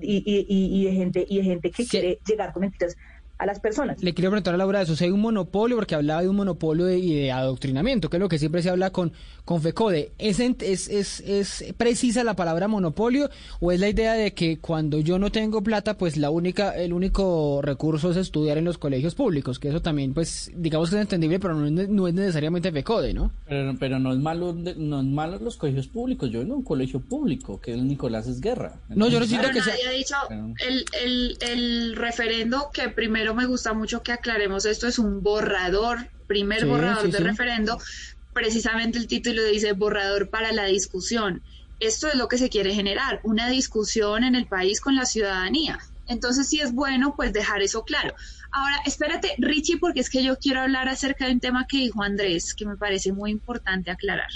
y, y- y- y de gente y de gente que Sí. quiere llegar con mentiras a las personas. Le quiero preguntar a Laura de eso, si hay un monopolio, porque hablaba de un monopolio de, y de adoctrinamiento, que es lo que siempre se habla con, con FECODE. ¿Es, en- es, es, ¿Es precisa la palabra monopolio o es la idea de que cuando yo no tengo plata, pues la única, el único recurso es estudiar en los colegios públicos? Que eso también, pues, digamos que es entendible, pero no no es necesariamente FECODE, ¿no? Pero, pero no es malo no es malo los colegios públicos. Yo vengo de un colegio público, que es Nicolás es Guerra. No, yo no siento Pero que sea- nadie ha dicho Pero- el, el, el referendo, que primero me gusta mucho que aclaremos esto, es un borrador, primer Sí, borrador sí, de sí. referendo. Precisamente el título dice borrador para la discusión. Esto es lo que se quiere generar, una discusión en el país con la ciudadanía. Entonces sí es bueno pues dejar eso claro. Ahora, espérate, Richie, porque es que yo quiero hablar acerca de un tema que dijo Andrés, que me parece muy importante aclarar.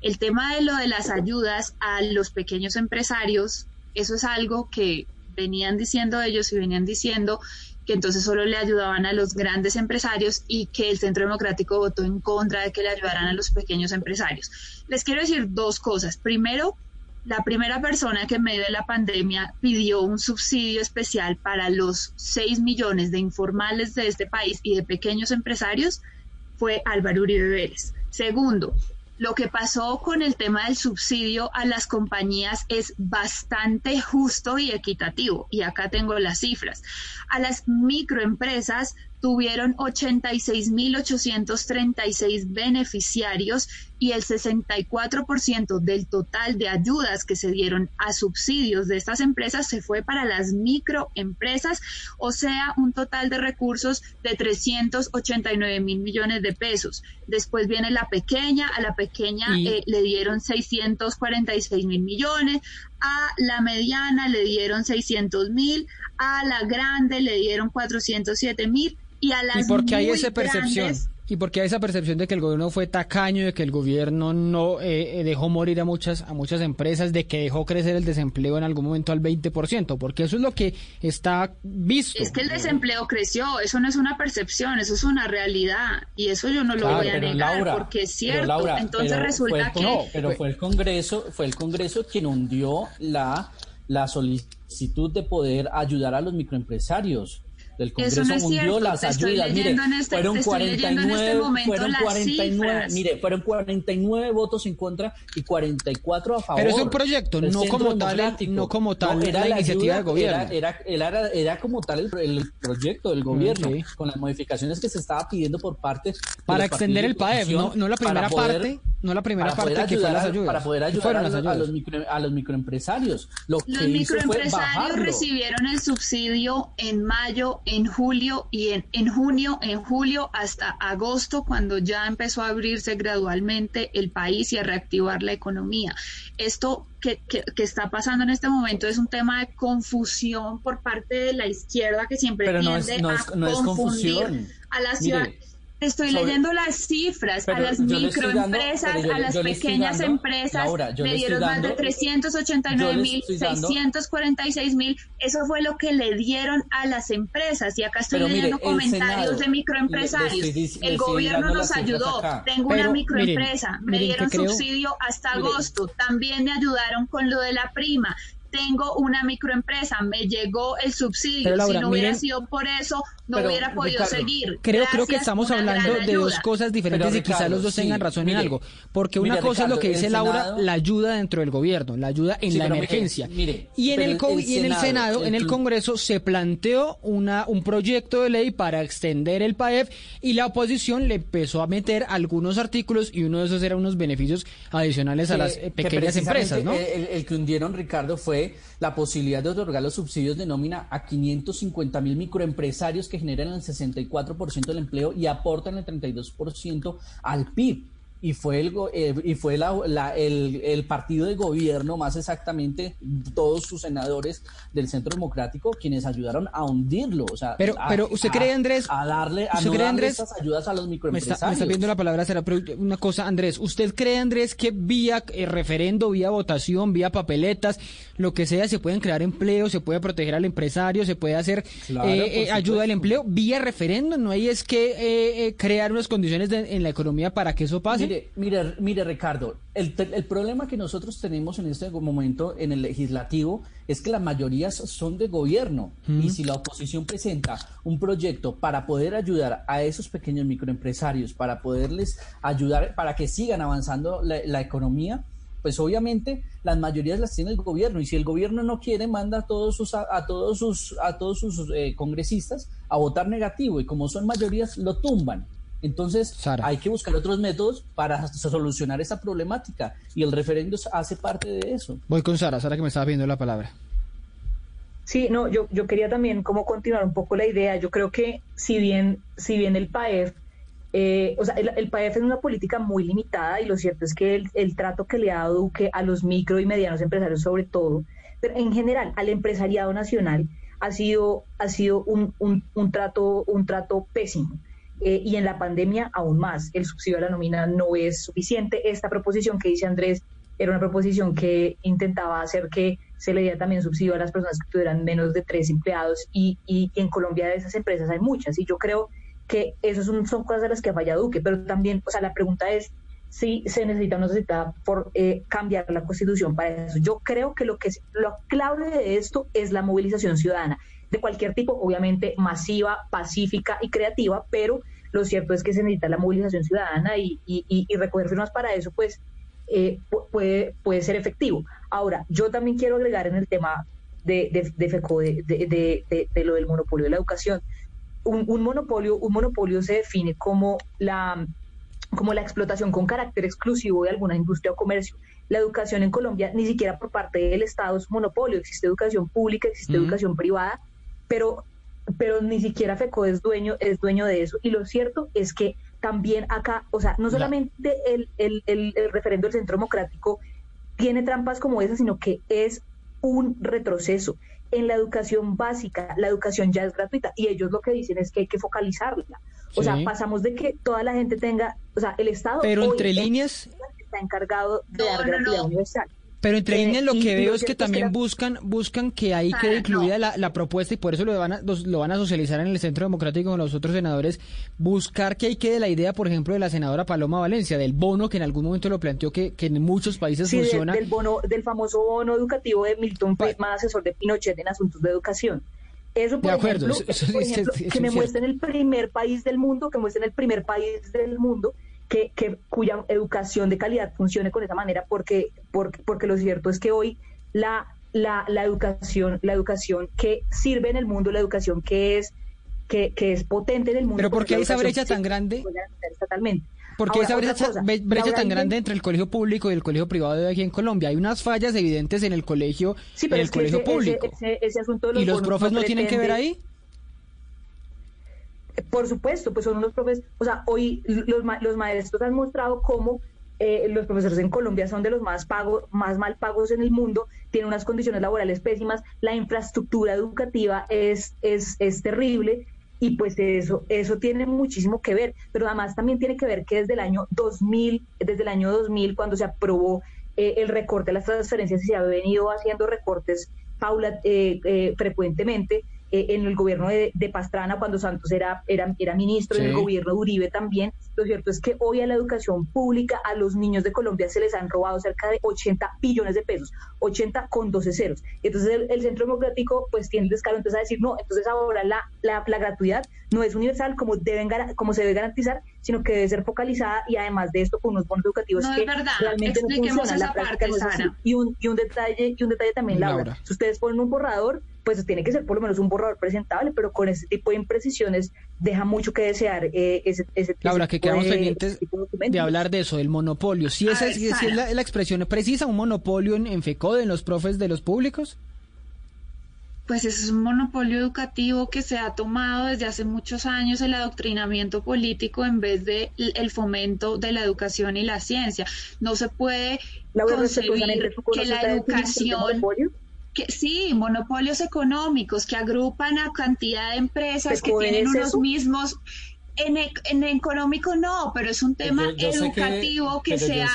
El tema de lo de las ayudas a los pequeños empresarios, eso es algo que venían diciendo ellos y venían diciendo que entonces solo le ayudaban a los grandes empresarios y que el Centro Democrático votó en contra de que le ayudaran a los pequeños empresarios. Les quiero decir dos cosas. Primero, la primera persona que en medio de la pandemia pidió un subsidio especial para los 6 millones de informales de este país y de pequeños empresarios fue Álvaro Uribe Vélez. Segundo, lo que pasó con el tema del subsidio a las compañías es bastante justo y equitativo. Y acá tengo las cifras. A las microempresas tuvieron 86.836 beneficiarios y el 64% del total de ayudas que se dieron a subsidios de estas empresas se fue para las microempresas, o sea, un total de recursos de 389 mil millones de pesos. Después viene la pequeña, a la pequeña eh, le dieron 646 mil millones, a la mediana le dieron 600 mil, a la grande le dieron 407 mil y a las ¿Y por qué hay esa percepción? grandes- ¿Y por qué hay esa percepción de que el gobierno fue tacaño, de que el gobierno no eh, eh, dejó morir a muchas, a muchas empresas, de que dejó crecer el desempleo en algún momento al 20%? Porque eso es lo que está visto. Es que el desempleo creció, eso no es una percepción, eso es una realidad y eso yo no lo Claro, voy a negar Laura, porque es pero cierto. Laura, Entonces pero resulta fue que el, con- pero fue el Congreso, fue el Congreso quien hundió la, la solicitud de poder ayudar a los microempresarios. Del Congreso no hundió cierto, las ayudas. Mire, este- fueron te estoy leyendo en este 49, momento fueron las 49, cifras. mire, fueron 49 votos en contra y 44 a favor. Pero es un proyecto, no como tal no como tal la ayuda- iniciativa del gobierno. Era, era, era, era como tal el, el proyecto del gobierno, sí. con las modificaciones que se estaba pidiendo por parte para extender el PAEF, no, no la primera poder- parte, no la primera parte que fue las ayudas. Para poder ayudar a, las los, a los micro- a los microempresarios. Lo Los que hizo fue microempresarios recibieron el subsidio en mayo, en julio y en, en junio, en julio hasta agosto, cuando ya empezó a abrirse gradualmente el país y a reactivar la economía. Esto que, que- que está pasando en este momento es un tema de confusión por parte de la izquierda que siempre Pero no es- tiende no a es- es confundir confusión. a la Mire, ciudad. Estoy sobre- leyendo las cifras a las dando- microempresas, a las yo pequeñas dando- empresas, Laura, le dieron más de dando- 389 yo le mil, estoy dando- 646 mil, eso fue lo que le dieron a las empresas. Y acá estoy Pero leyendo comentarios Senado- de microempresarios. le- estoy el gobierno dando nos ayudó. Tengo Pero, una microempresa, miren, me dieron creo- subsidio hasta agosto. También me ayudaron con lo de la prima. Tengo una microempresa, me llegó el subsidio. Pero, Laura, si no hubiera miren- sido por eso, no Pero, hubiera podido Ricardo, seguir. Creo, creo que estamos hablando de dos cosas diferentes Pero, y quizás los dos sí, tengan razón mire, en algo. Porque mire, una cosa es lo que dice Laura, Senado- la ayuda dentro del gobierno, la ayuda en Sí, la emergencia. mire, y en el, el- el y en el Senado, Senado, el en el Congreso, se planteó una, un proyecto de ley para extender el PAEF y la oposición le empezó a meter algunos artículos y uno de esos era unos beneficios adicionales a las eh, que pequeñas empresas, ¿no? El, el que hundieron, Ricardo, fue la posibilidad de otorgar los subsidios de nómina a 550 mil microempresarios que generan el 64% del empleo y aportan el 32% al PIB. Y fue el, eh, y fue la- la- el, el partido de gobierno, más exactamente todos sus senadores del Centro Democrático, quienes ayudaron a hundirlo. O sea, Pero- a- pero ¿usted a- cree, Andrés? A darle, a ¿Usted no cree, darle Andrés? estas ayudas a los Me está, microempresarios. me está pidiendo la palabra, será pero una cosa, Andrés. ¿Usted cree, Andrés, que vía eh, referendo, vía votación, vía papeletas, lo que sea, se pueden crear empleos, se puede proteger al empresario, se puede hacer Claro, eh, eh, ayuda al empleo vía referendo? ¿No hay es que eh, crear unas condiciones de- en la economía para que eso pase? Mire, mire, mire, Ricardo, el, el problema que nosotros tenemos en este momento en el legislativo es que las mayorías son de gobierno. Y si la oposición presenta un proyecto para poder ayudar a esos pequeños microempresarios, para poderles ayudar, para que sigan avanzando la, la economía, pues obviamente las mayorías las tiene el gobierno. Y si el gobierno no quiere manda a todos sus a, a todos sus a todos sus eh, congresistas a votar negativo. Y como son mayorías lo tumban. Entonces Sara. hay que buscar otros métodos para solucionar esa problemática y el referendo hace parte de eso. Voy con Sara, Sara que me estaba pidiendo la palabra. Sí, no, yo, yo quería también como continuar un poco la idea. Yo creo que si bien, si bien el PAEF, eh, o sea, el, el PAEF es una política muy limitada y lo cierto es que el, el trato que le ha dado Duque a los micro y medianos empresarios sobre todo, pero en general al empresariado nacional ha sido, ha sido un, un, un trato, un trato pésimo. Eh, y en la pandemia aún más. El subsidio a la nómina no es suficiente. Esta proposición que dice Andrés era una proposición que intentaba hacer que se le diera también subsidio a las personas que tuvieran menos de tres empleados y, y en Colombia de esas empresas hay muchas y yo creo que eso son, cosas de las que ha fallado Duque, pero también, o sea, la pregunta es sí se necesita o no se necesita por eh, cambiar la constitución para eso. Yo creo que lo que lo clave de esto es la movilización ciudadana, de cualquier tipo, obviamente masiva, pacífica y creativa, pero lo cierto es que se necesita la movilización ciudadana y, y, y recoger firmas para eso, pues eh, puede, puede ser efectivo. Ahora, yo también quiero agregar en el tema de, de, de FECO, de, de, de, lo del monopolio de la educación. Un, un, monopolio, un monopolio se define como la, como la explotación con carácter exclusivo de alguna industria o comercio. La educación en Colombia, ni siquiera por parte del Estado, es un monopolio. Existe educación pública, existe educación privada, pero, pero ni siquiera FECO es dueño, es dueño de eso. Y lo cierto es que también acá, o sea, no solamente el, el, el, el referendo del Centro Democrático tiene trampas como esa, sino que es un retroceso. En la educación básica, la educación ya es gratuita y ellos lo que dicen es que hay que focalizarla. O sea, pasamos de que toda la gente tenga, o sea, el Estado... Pero entre líneas... Está encargado de dar gratuidad universal. Pero entre líneas lo que veo es que también buscan buscan que ahí quede incluida la, propuesta y por eso lo van, a, lo van a socializar en el Centro Democrático con los otros senadores, buscar que ahí quede la idea, por ejemplo, de la senadora Paloma Valencia, del bono que en algún momento lo planteó que, que en muchos países funciona. Del, bono, del famoso bono educativo de Milton Friedman, asesor de Pinochet en asuntos de educación. Eso, por ejemplo, que me muestren el primer país del mundo, que muestren el primer país del mundo que, cuya educación de calidad funcione con esa manera, porque, porque, porque lo cierto es que hoy la, la, la, educación, la educación que sirve en el mundo, la educación que es, que, que es potente en el mundo. Pero ¿por qué esa brecha tan grande? Totalmente. ¿Por qué esa brecha, brecha tan grande entre el colegio público y el colegio privado de aquí en Colombia? Hay unas fallas evidentes en el colegio, en el colegio público. ¿Y los profes no tienen que ver ahí? Por supuesto, pues son unos profesores, o sea, hoy los, los maestros han mostrado cómo eh, los profesores en Colombia son de los más pagos, más mal pagos en el mundo, tienen unas condiciones laborales pésimas, la infraestructura educativa es, es, es terrible y pues eso, eso tiene muchísimo que ver, pero además también tiene que ver que desde el año 2000, desde el año 2000 cuando se aprobó eh, el recorte de las transferencias y se ha venido haciendo recortes paula, eh, frecuentemente, eh, en el gobierno de, Pastrana, cuando Santos era, era, era ministro, en el gobierno de Uribe también. Lo cierto es que hoy a la educación pública, a los niños de Colombia se les han robado cerca de 80 billones de pesos, 80 con 12 ceros. Entonces el, Centro Democrático pues tiene el descaro entonces a decir, no, entonces ahora la, la, la gratuidad no es universal como, deben, como se debe garantizar, sino que debe ser focalizada y además de esto con unos bonos educativos que realmente no funcionan. La práctica y, un, y, un detalle, y un detalle también, Laura, si ustedes ponen un borrador, pues tiene que ser por lo menos un borrador presentable, pero con ese tipo de imprecisiones deja mucho que desear eh, ese, ese Laura, que quedamos pendientes de, hablar de eso, del monopolio. Si, esa es, la, expresión precisa, un monopolio en, en FECODE, en los profes de los públicos. Pues es un monopolio educativo que se ha tomado desde hace muchos años el adoctrinamiento político en vez de el fomento de la educación y la ciencia. No se puede concebir que la educación que sí, monopolios económicos que agrupan a cantidad de empresas que tienen unos mismos en, en, económico no, pero es un tema educativo que, sea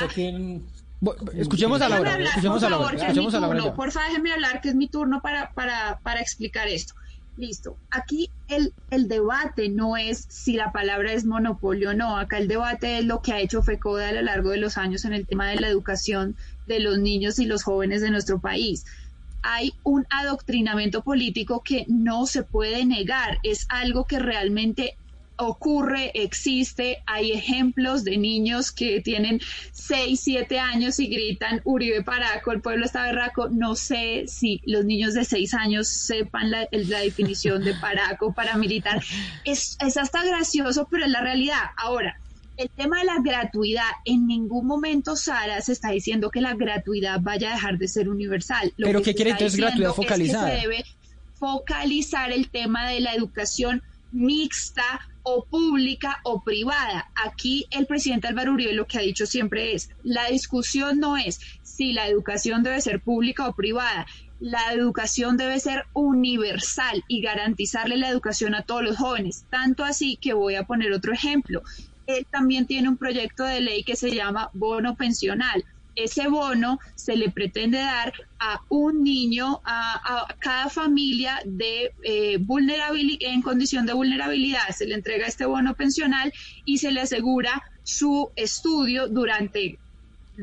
Escuchemos a Laura, escuchemos a Laura, escuchemos a Laura. Porfa, déjeme hablar, que es mi turno para, para, para explicar esto. Listo. Aquí el, el, debate no es si la palabra es monopolio o no. Acá el debate es lo que ha hecho FECODE a lo largo de los años en el tema de la educación de los niños y los jóvenes de nuestro país hay un adoctrinamiento político que no se puede negar, es algo que realmente ocurre, existe, hay ejemplos de niños que tienen 6, 7 años y gritan Uribe Paraco, el pueblo está berraco, no sé si los niños de 6 años sepan la, definición de Paraco, paramilitar, [laughs] es, es hasta gracioso, pero es la realidad. Ahora, el tema de la gratuidad, en ningún momento Sara se está diciendo que la gratuidad vaya a dejar de ser universal. Lo ¿Pero qué quiere entonces gratuidad focalizada? se debe focalizar el tema de la educación mixta o pública o privada. Aquí el presidente Álvaro Uribe lo que ha dicho siempre es, la discusión no es si la educación debe ser pública o privada, la educación debe ser universal y garantizarle la educación a todos los jóvenes. Tanto así que voy a poner otro ejemplo él también tiene un proyecto de ley que se llama bono pensional. ese bono se le pretende dar a un niño, a, cada familia de eh, vulnerabilidad, en condición de vulnerabilidad. Se le entrega este bono pensional y se le asegura su estudio durante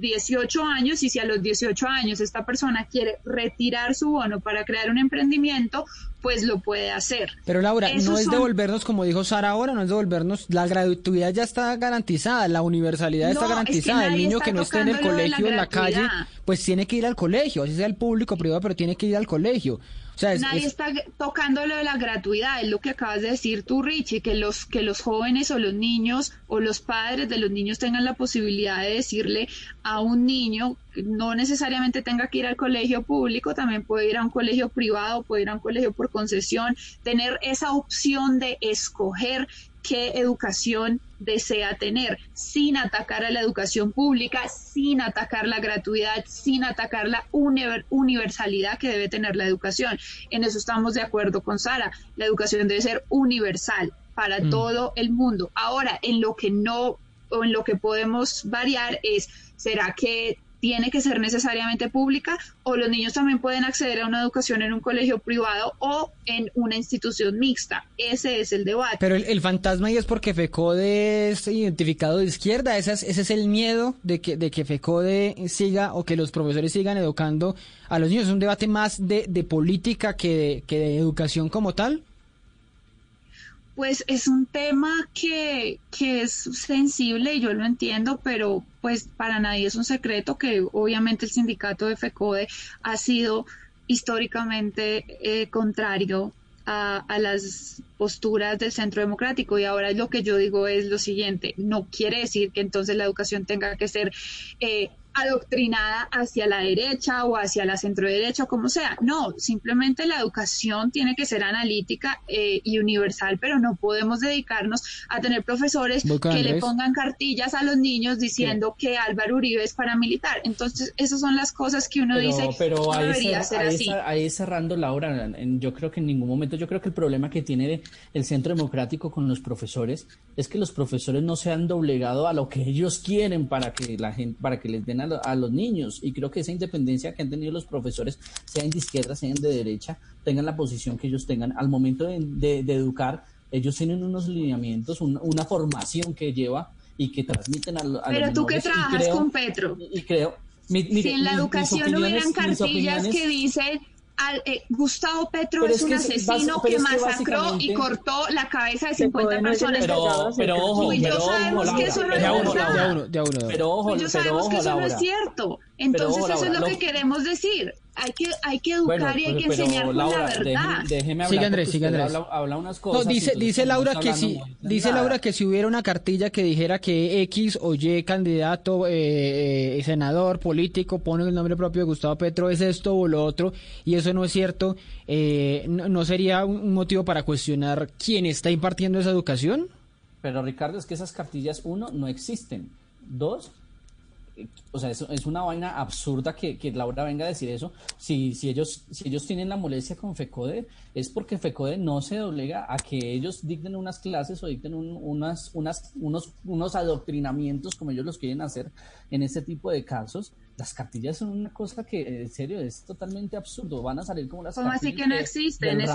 18 años y si a los 18 años esta persona quiere retirar su bono para crear un emprendimiento, pues lo puede hacer. Pero Laura, Esos no es son- devolvernos, como dijo Sara ahora, no es devolvernos, la gratuidad ya está garantizada, la universalidad está No, es que garantizada, el niño que no esté en el colegio, en la calle, pues tiene que ir al colegio, así sea el público o privado, pero tiene que ir al colegio. O sea, es- Nadie es- está tocando lo de la gratuidad, es lo que acabas de decir tú, Richie, que los, que los jóvenes o los niños o los padres de los niños tengan la posibilidad de decirle a un niño, no necesariamente tenga que ir al colegio público, también puede ir a un colegio privado, puede ir a un colegio por concesión, tener esa opción de escoger qué educación desea tener, sin atacar a la educación pública, sin atacar la gratuidad, sin atacar la univer- universalidad que debe tener la educación. En eso estamos de acuerdo con Sara. La educación debe ser universal para Mm. todo el mundo. Ahora, en lo que no o en lo que podemos variar es, ¿será que tiene que ser necesariamente pública o los niños también pueden acceder a una educación en un colegio privado o en una institución mixta? Ese es el debate. Pero el, el fantasma ahí es porque FECODE es identificado de izquierda, ese es, ese es el miedo de que, de que FECODE siga o que los profesores sigan educando a los niños. Es un debate más de, de política que de, que de educación como tal. Pues es un tema que, que es sensible y yo lo entiendo, pero pues para nadie es un secreto que obviamente el sindicato de FECODE ha sido históricamente eh, contrario a, a las posturas del centro democrático. Y ahora lo que yo digo es lo siguiente, no quiere decir que entonces la educación tenga que ser eh, adoctrinada hacia la derecha o hacia la centro derecha o como sea. No, simplemente la educación tiene que ser analítica eh, y universal, pero no podemos dedicarnos a tener profesores que le pongan cartillas a los niños diciendo que Álvaro Uribe es paramilitar. Entonces, esas son las cosas que uno Pero, dice, pero no ahí, debería ser ahí así. ahí cerrando Laura, en- yo creo que en ningún momento, yo creo que el problema que tiene el Centro Democrático con los profesores es que los profesores no se han doblegado a lo que ellos quieren para que la gente, para que les den a, lo- a los niños. Y creo que esa independencia que han tenido los profesores, sean de izquierda, sean de derecha, tengan la posición que ellos tengan, al momento de, de- de educar, ellos tienen unos lineamientos, un- una formación que lleva y que transmiten a, lo- a los Pero tú que trabajas creo- con Petro, y creo mi- si en la mis educación hubieran cartillas que dicen al- eh, Gustavo Petro Pero es, es un es- asesino que pero es que masacró y cortó la cabeza de Se 50 puede, no es personas. pero, pero ojo, y yo pero ojo, sabemos que eso no pero es verdad. Pero ojo, yo pero sabemos ojo, que eso no es cierto. Entonces ojo, eso es lo- que queremos decir. Hay que, hay que educar Bueno, y hay pero- que enseñar pero con Laura, la verdad. déjeme, déjeme hablar Sigue, Andrés, sigue, Andrés. Habla, habla unas No, cosas. dice, entonces dice Laura que si, no dice nada. Laura que si hubiera una cartilla que dijera que X o Y candidato, eh, eh, senador, político, pone el nombre propio de Gustavo Petro, es esto o lo otro, y eso no es cierto, eh, no, no sería un un motivo para cuestionar quién está impartiendo esa educación? Pero Ricardo, es que esas cartillas, uno, no existen. Dos, o sea, es, es una vaina absurda que, que Laura venga a decir eso. Si, si, ellos, si ellos tienen la molestia con FECODE, es porque FECODE no se doblega a que ellos dicten unas clases o dicten un- unas, unas, unos, unos adoctrinamientos como ellos los quieren hacer en ese tipo de casos. Las cartillas son una cosa que, en serio, es totalmente absurdo. Van a salir como las ¿Cómo así que no existen? el-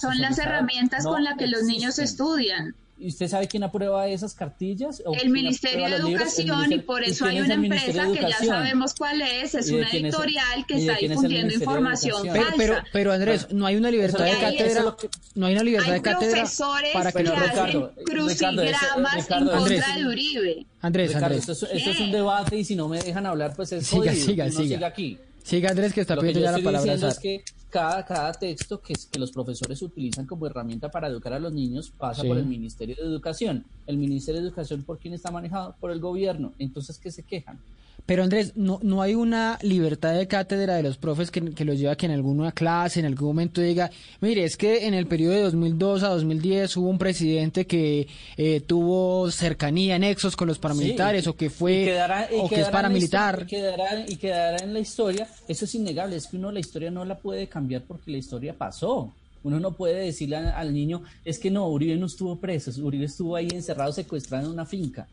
son las herramientas No con las que los niños estudian. ¿Y usted sabe quién aprueba esas cartillas? ¿O El Ministerio de libros? Educación y por ¿y eso hay una empresa que ya sabemos cuál es, es ¿Y de una es editorial que está es difundiendo información? Pero, pero, falsa. pero Andrés, no hay una libertad de cátedra, que- no hay una libertad Hay de cátedra profesores para que que hacen Ricardo, Ricardo, eso- crucigramas Ricardo, en Andrés. contra de Uribe. Andrés, Ricardo, Andrés, esto, es, esto es un debate y si no me dejan hablar, pues es Siga, jodido. siga, siga. sigue aquí. siga Andrés que está Lo que pidiendo yo ya la estoy palabra. diciendo es que cada, cada texto que, que los profesores utilizan como herramienta para educar a los niños pasa Sí. por el Ministerio de Educación. El Ministerio de Educación, ¿por quién está manejado? Por el gobierno. Entonces, ¿qué se quejan? Pero Andrés, no, no hay una libertad de cátedra de los profes que, que los lleva a que en alguna clase, en algún momento diga, mire, es que en el periodo de 2002 a 2010 hubo un presidente que eh, tuvo cercanía, nexos con los paramilitares, Sí, o que fue, quedará- o que es paramilitar. historia- Y quedará, y quedará en la historia. Eso es innegable. Es que uno la historia no la puede cambiar porque la historia pasó. Uno no puede decirle al niño, es que no, Uribe no estuvo preso, Uribe estuvo ahí encerrado, secuestrado en una finca.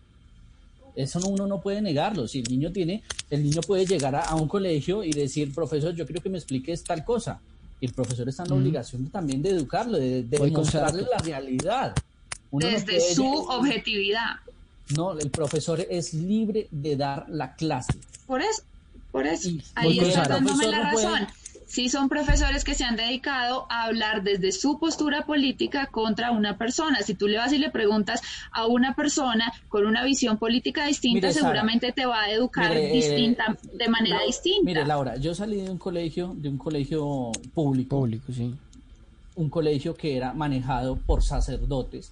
Eso no- uno no puede negarlo. Si el niño tiene, el niño puede llegar a, a un colegio y decir, profesor, yo quiero que me expliques tal cosa. Y el profesor está en la obligación también de educarlo, de, de la realidad. Uno Desde su objetividad. No, el profesor es libre de dar la clase. Por eso, por eso. Y- Ahí Sara. dándome la no puede- razón. Sí son profesores que se han dedicado a hablar desde su postura política contra una persona. Si tú le vas y le preguntas a una persona con una visión política distinta, Mire, Sara, seguramente te va a educar mire, eh, distinta, de manera distinta. Mire, Laura, yo salí de un colegio, de un colegio público, Público, sí. un colegio que era manejado por sacerdotes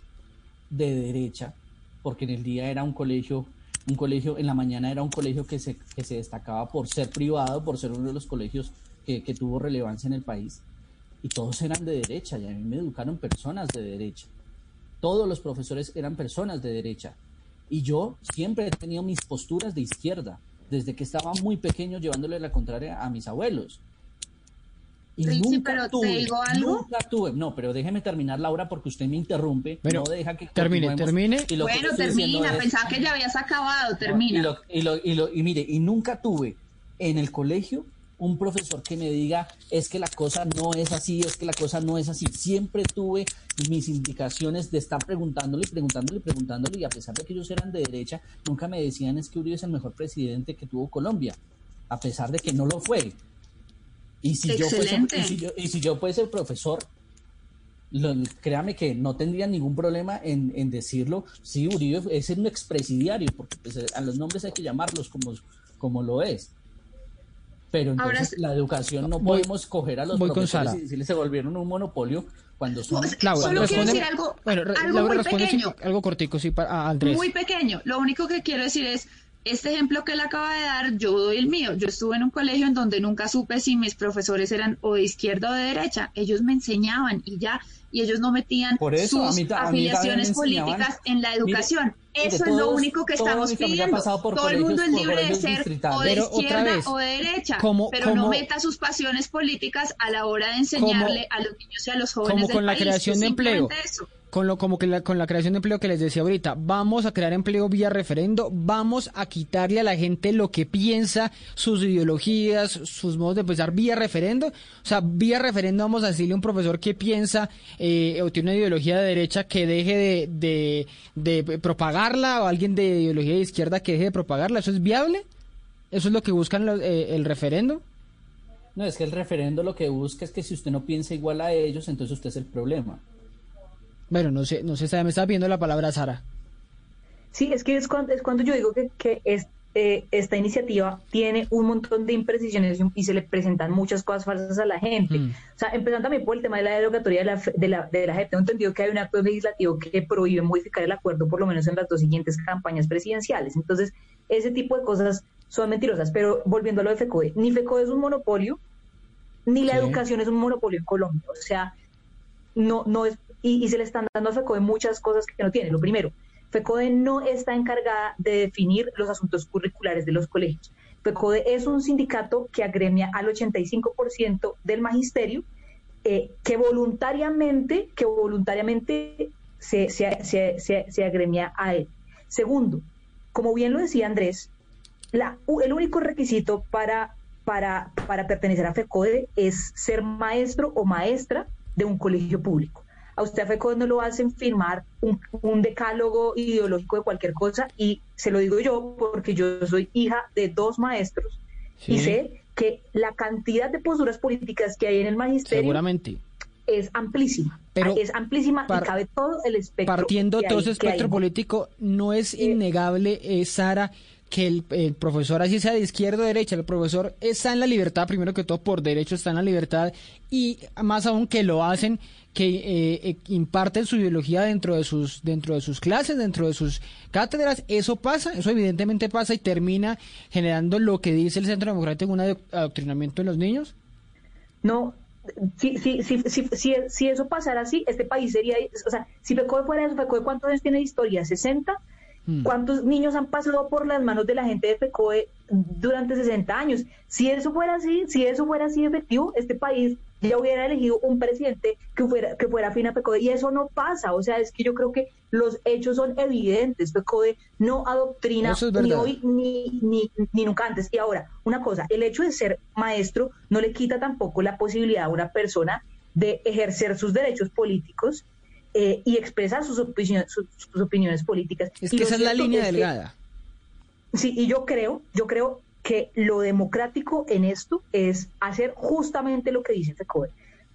de derecha, porque en el día era un colegio, un colegio, en la mañana era un colegio que se, que se destacaba por ser privado, por ser uno de los colegios que, que tuvo relevancia en el país, y todos eran de derecha, y a mí me educaron personas de derecha. Todos los profesores eran personas de derecha. Y yo siempre he tenido mis posturas de izquierda, desde que estaba muy pequeño llevándole la contraria a mis abuelos. Y Richie, nunca pero ¿te tuve, digo algo? nunca tuve, no, pero déjeme terminar, Laura, porque usted me interrumpe, Pero, no deja que termine, termine. Y lo que bueno, diciendo termina. es- Pensaba que ya habías acabado. y, Termina. lo- y, lo- y lo- y mire, y nunca tuve en el colegio un profesor que me diga es que la cosa no es así, es que la cosa no es así. Siempre tuve mis indicaciones de estar preguntándole, preguntándole, preguntándole, y a pesar de que ellos eran de derecha, nunca me decían es que Uribe es el mejor presidente que tuvo Colombia, a pesar de que no lo fue. Y si, yo fuese, y si yo, y si yo fuese profesor, lo- créame que no tendría ningún problema en, en decirlo. Sí, Uribe es un expresidiario, porque pues, a los nombres hay que llamarlos como, como lo es. Pero Ahora entonces es- la educación no Voy- podemos coger a los voy con profesores Sara. y decirles se volvieron un monopolio cuando son... Pues, Laura, Solo quiero decir algo, bueno, re- algo Laura, muy pequeño. algo cortico, sí, para a Andrés. Muy pequeño. Lo único que quiero decir es, este ejemplo que él acaba de dar, yo doy el mío. Yo estuve en un colegio en donde nunca supe si mis profesores eran o de izquierda o de derecha. Ellos me enseñaban y ya, y ellos no metían Por eso, sus a mí afiliaciones políticas en la educación. mire, Eso es lo único que estamos pidiendo. Todo el mundo es libre de ser o de Pero izquierda vez, o de derecha, como- pero no meta sus pasiones políticas a la hora de enseñarle a los niños y a los jóvenes como del con la país. creación de empleo. Eso. Con lo como que la, con la creación de empleo que les decía ahorita, vamos a crear empleo vía referendo, vamos a quitarle a la gente lo que piensa, sus ideologías, sus modos de pensar vía referendo. O sea, vía referendo vamos a decirle a un profesor que piensa eh, o tiene una ideología de derecha que deje de, de, de propagarla o alguien de ideología de izquierda que deje de propagarla. ¿Eso es viable? ¿Eso es lo que buscan eh, el referendo? No, es que el referendo lo que busca es que si usted no piensa igual a ellos, entonces usted es el problema. Bueno, no sé, no sé, me está viendo la palabra Sara. Sí, es que es cuando, es cuando yo digo que, que es, eh, esta iniciativa tiene un montón de imprecisiones y, se le presentan muchas cosas falsas a la gente. Mm. O sea, empezando también por el tema de la derogatoria de la, de la, de la JEP, tengo entendido que hay un acto legislativo que prohíbe modificar el acuerdo por lo menos en las dos siguientes campañas presidenciales. Entonces, ese tipo de cosas son mentirosas. Pero volviendo a lo de FECODE, ni FECODE es un monopolio, ni la educación es un monopolio en Colombia. O sea, no, no es, y, y se le están dando a FECODE muchas cosas que no tiene. Lo primero, FECODE no está encargada de definir los asuntos curriculares de los colegios. FECODE es un sindicato que agremia al 85% del magisterio, eh, que voluntariamente, que voluntariamente se, se, se, se, agremia a él. Segundo, como bien lo decía Andrés, la, el único requisito para, para, para pertenecer a FECODE es ser maestro o maestra de un colegio público. A usted a FECODE no lo hacen firmar un, un decálogo ideológico de cualquier cosa y se lo digo yo porque yo soy hija de dos maestros y sé que la cantidad de posturas políticas que hay en el magisterio Seguramente. es amplísima. Pero es amplísima y cabe todo el espectro. Partiendo todo ese hay. espectro político, no es Eh, innegable, eh, Sara, que el, el profesor, así sea de izquierda o derecha, el profesor está en la libertad, primero que todo por derecho está en la libertad, y más aún que lo hacen, que eh, eh, imparten su ideología dentro de sus dentro de sus clases, dentro de sus cátedras, eso pasa, eso evidentemente pasa y termina generando lo que dice el Centro Democrático, un ado- adoctrinamiento en los niños. No, si, si, si, si, si, si eso pasara así, este país sería, o sea, si FECODE fuera eso, FECODE ¿cuántos años tiene de historia? ¿60? Mm. ¿Cuántos niños han pasado por las manos de la gente de FECODE durante 60 años? Si eso fuera así, si eso fuera así efectivo, este país ya hubiera elegido un presidente que fuera, que fuera afín a FECODE. Y eso no pasa. O sea, es que yo creo que los hechos son evidentes. FECODE no adoctrina es ni hoy ni, ni, ni nunca antes. Y ahora, una cosa, el hecho de ser maestro no le quita tampoco la posibilidad a una persona de ejercer sus derechos políticos eh, y expresar sus, opinión- sus, sus opiniones políticas. Es que esa es la línea es que- delgada. Sí, y yo creo, yo creo que lo democrático en esto es hacer justamente lo que dice FECODE.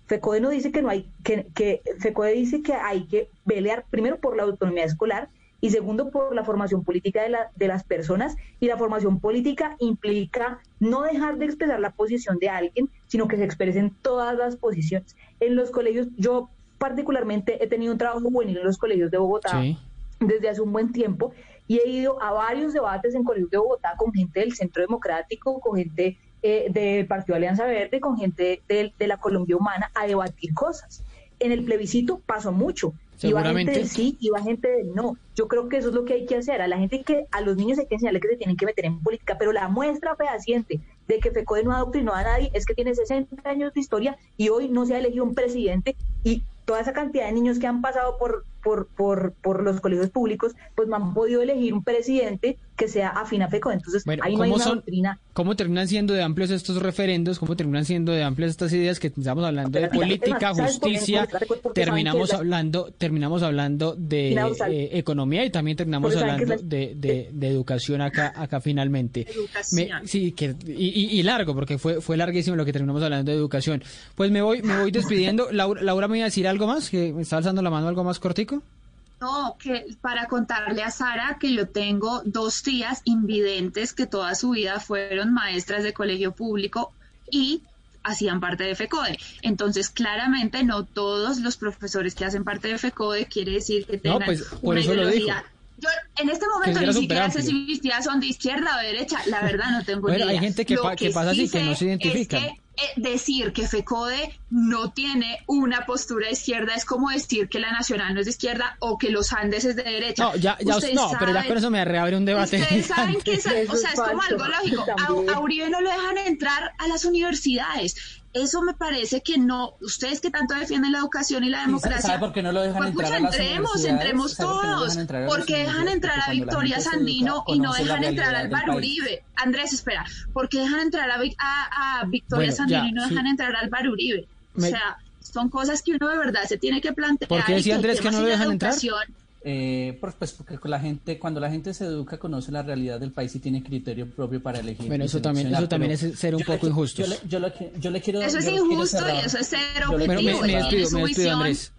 FECODE no dice que no hay, que, que FECODE dice que hay que pelear primero por la autonomía escolar y segundo por la formación política de, la- de las personas y la formación política implica no dejar de expresar la posición de alguien, sino que se expresen todas las posiciones. En los colegios, yo particularmente he tenido un trabajo juvenil en los colegios de Bogotá Sí. desde hace un buen tiempo y he ido a varios debates en colegios de Bogotá con gente del Centro Democrático, con gente eh, del Partido Alianza Verde, con gente del- de, la Colombia Humana a debatir cosas. En el plebiscito pasó mucho. Iba gente del sí, iba gente del no. Yo creo que eso es lo que hay que hacer. A la gente que, a los niños hay que enseñarles que se tienen que meter en política, pero la muestra fehaciente de que FECODE no adoctrinó a nadie es que tiene 60 años de historia y hoy no se ha elegido un presidente y toda esa cantidad de niños que han pasado por, por, por, por los colegios públicos, pues no han podido elegir un presidente que sea afín a. Entonces, Bueno, ahí no hay ¿cómo una son- doctrina. ¿Cómo terminan siendo de amplios estos referendos? ¿Cómo terminan siendo de amplias estas ideas que estamos hablando de mira, política, justicia? Terminamos la- hablando, terminamos hablando de eh, economía y también terminamos hablando la- de, de- de educación acá, acá finalmente. Me- sí, que, y, y- y largo, porque fue, fue larguísimo lo que terminamos hablando de educación. Pues me voy, me voy despidiendo. Laura, Laura me iba a decir algo más, que me está alzando la mano algo más cortico. No, que para contarle a Sara que yo tengo dos tías invidentes que toda su vida fueron maestras de colegio público y hacían parte de FECODE. Entonces, claramente no todos los profesores que hacen parte de FECODE quiere decir que tengan pues, por una eso lo ideología. dijo. Yo en este momento ni siquiera sé si mis tías son de izquierda o de derecha, la verdad no tengo Bueno, ni hay idea. gente que Lo pa- que pasa así, que no se identifican. Es que eh, decir que FECODE no tiene una postura de izquierda es como decir que la Nacional no es de izquierda o que los Andes es de derecha. No, ya, ya, no, pero ya con eso me reabre un debate. Ustedes saben [laughs] que o sea, es como algo lógico. A Uribe no lo dejan entrar a las universidades. Eso me parece que no. Ustedes que tanto defienden la educación y la democracia. ¿Sabe por qué no lo dejan pues, entrar pucha, entremos, entremos ¿Sabe por qué no todos. dejan entrar a las porque dejan entrar a Victoria Sandino y no dejan entrar a Álvaro. Uribe. Andrés, espera. porque dejan entrar a, a, a Victoria Bueno, Sandino ya, y no sí. dejan entrar a Álvaro Uribe? Me- O sea, son cosas que uno de verdad se tiene que plantear. ¿Por qué decía Andrés que no lo dejan entrar? Eh, pues porque con la gente, cuando la gente se educa, conoce la realidad del país y tiene criterio propio para elegir. Bueno, eso también- eso también es ser un yo poco injustos. Yo le, yo yo le quiero. Eso es yo le quiero injusto y eso es ser me, objetivo. me tiene despido, me despido. Andrés.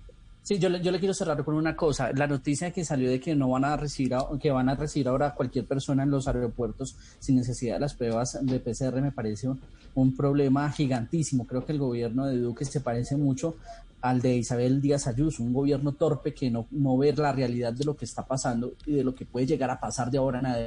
Sí, yo le, yo le quiero cerrar con una cosa. La noticia que salió de que no van a recibir, que van a recibir ahora cualquier persona en los aeropuertos sin necesidad de las pruebas de PCR me parece un, un problema gigantísimo. Creo que el gobierno de Duque se parece mucho al de Isabel Díaz Ayuso, un gobierno torpe que no, no ve la realidad de lo que está pasando y de lo que puede llegar a pasar de ahora en adelante.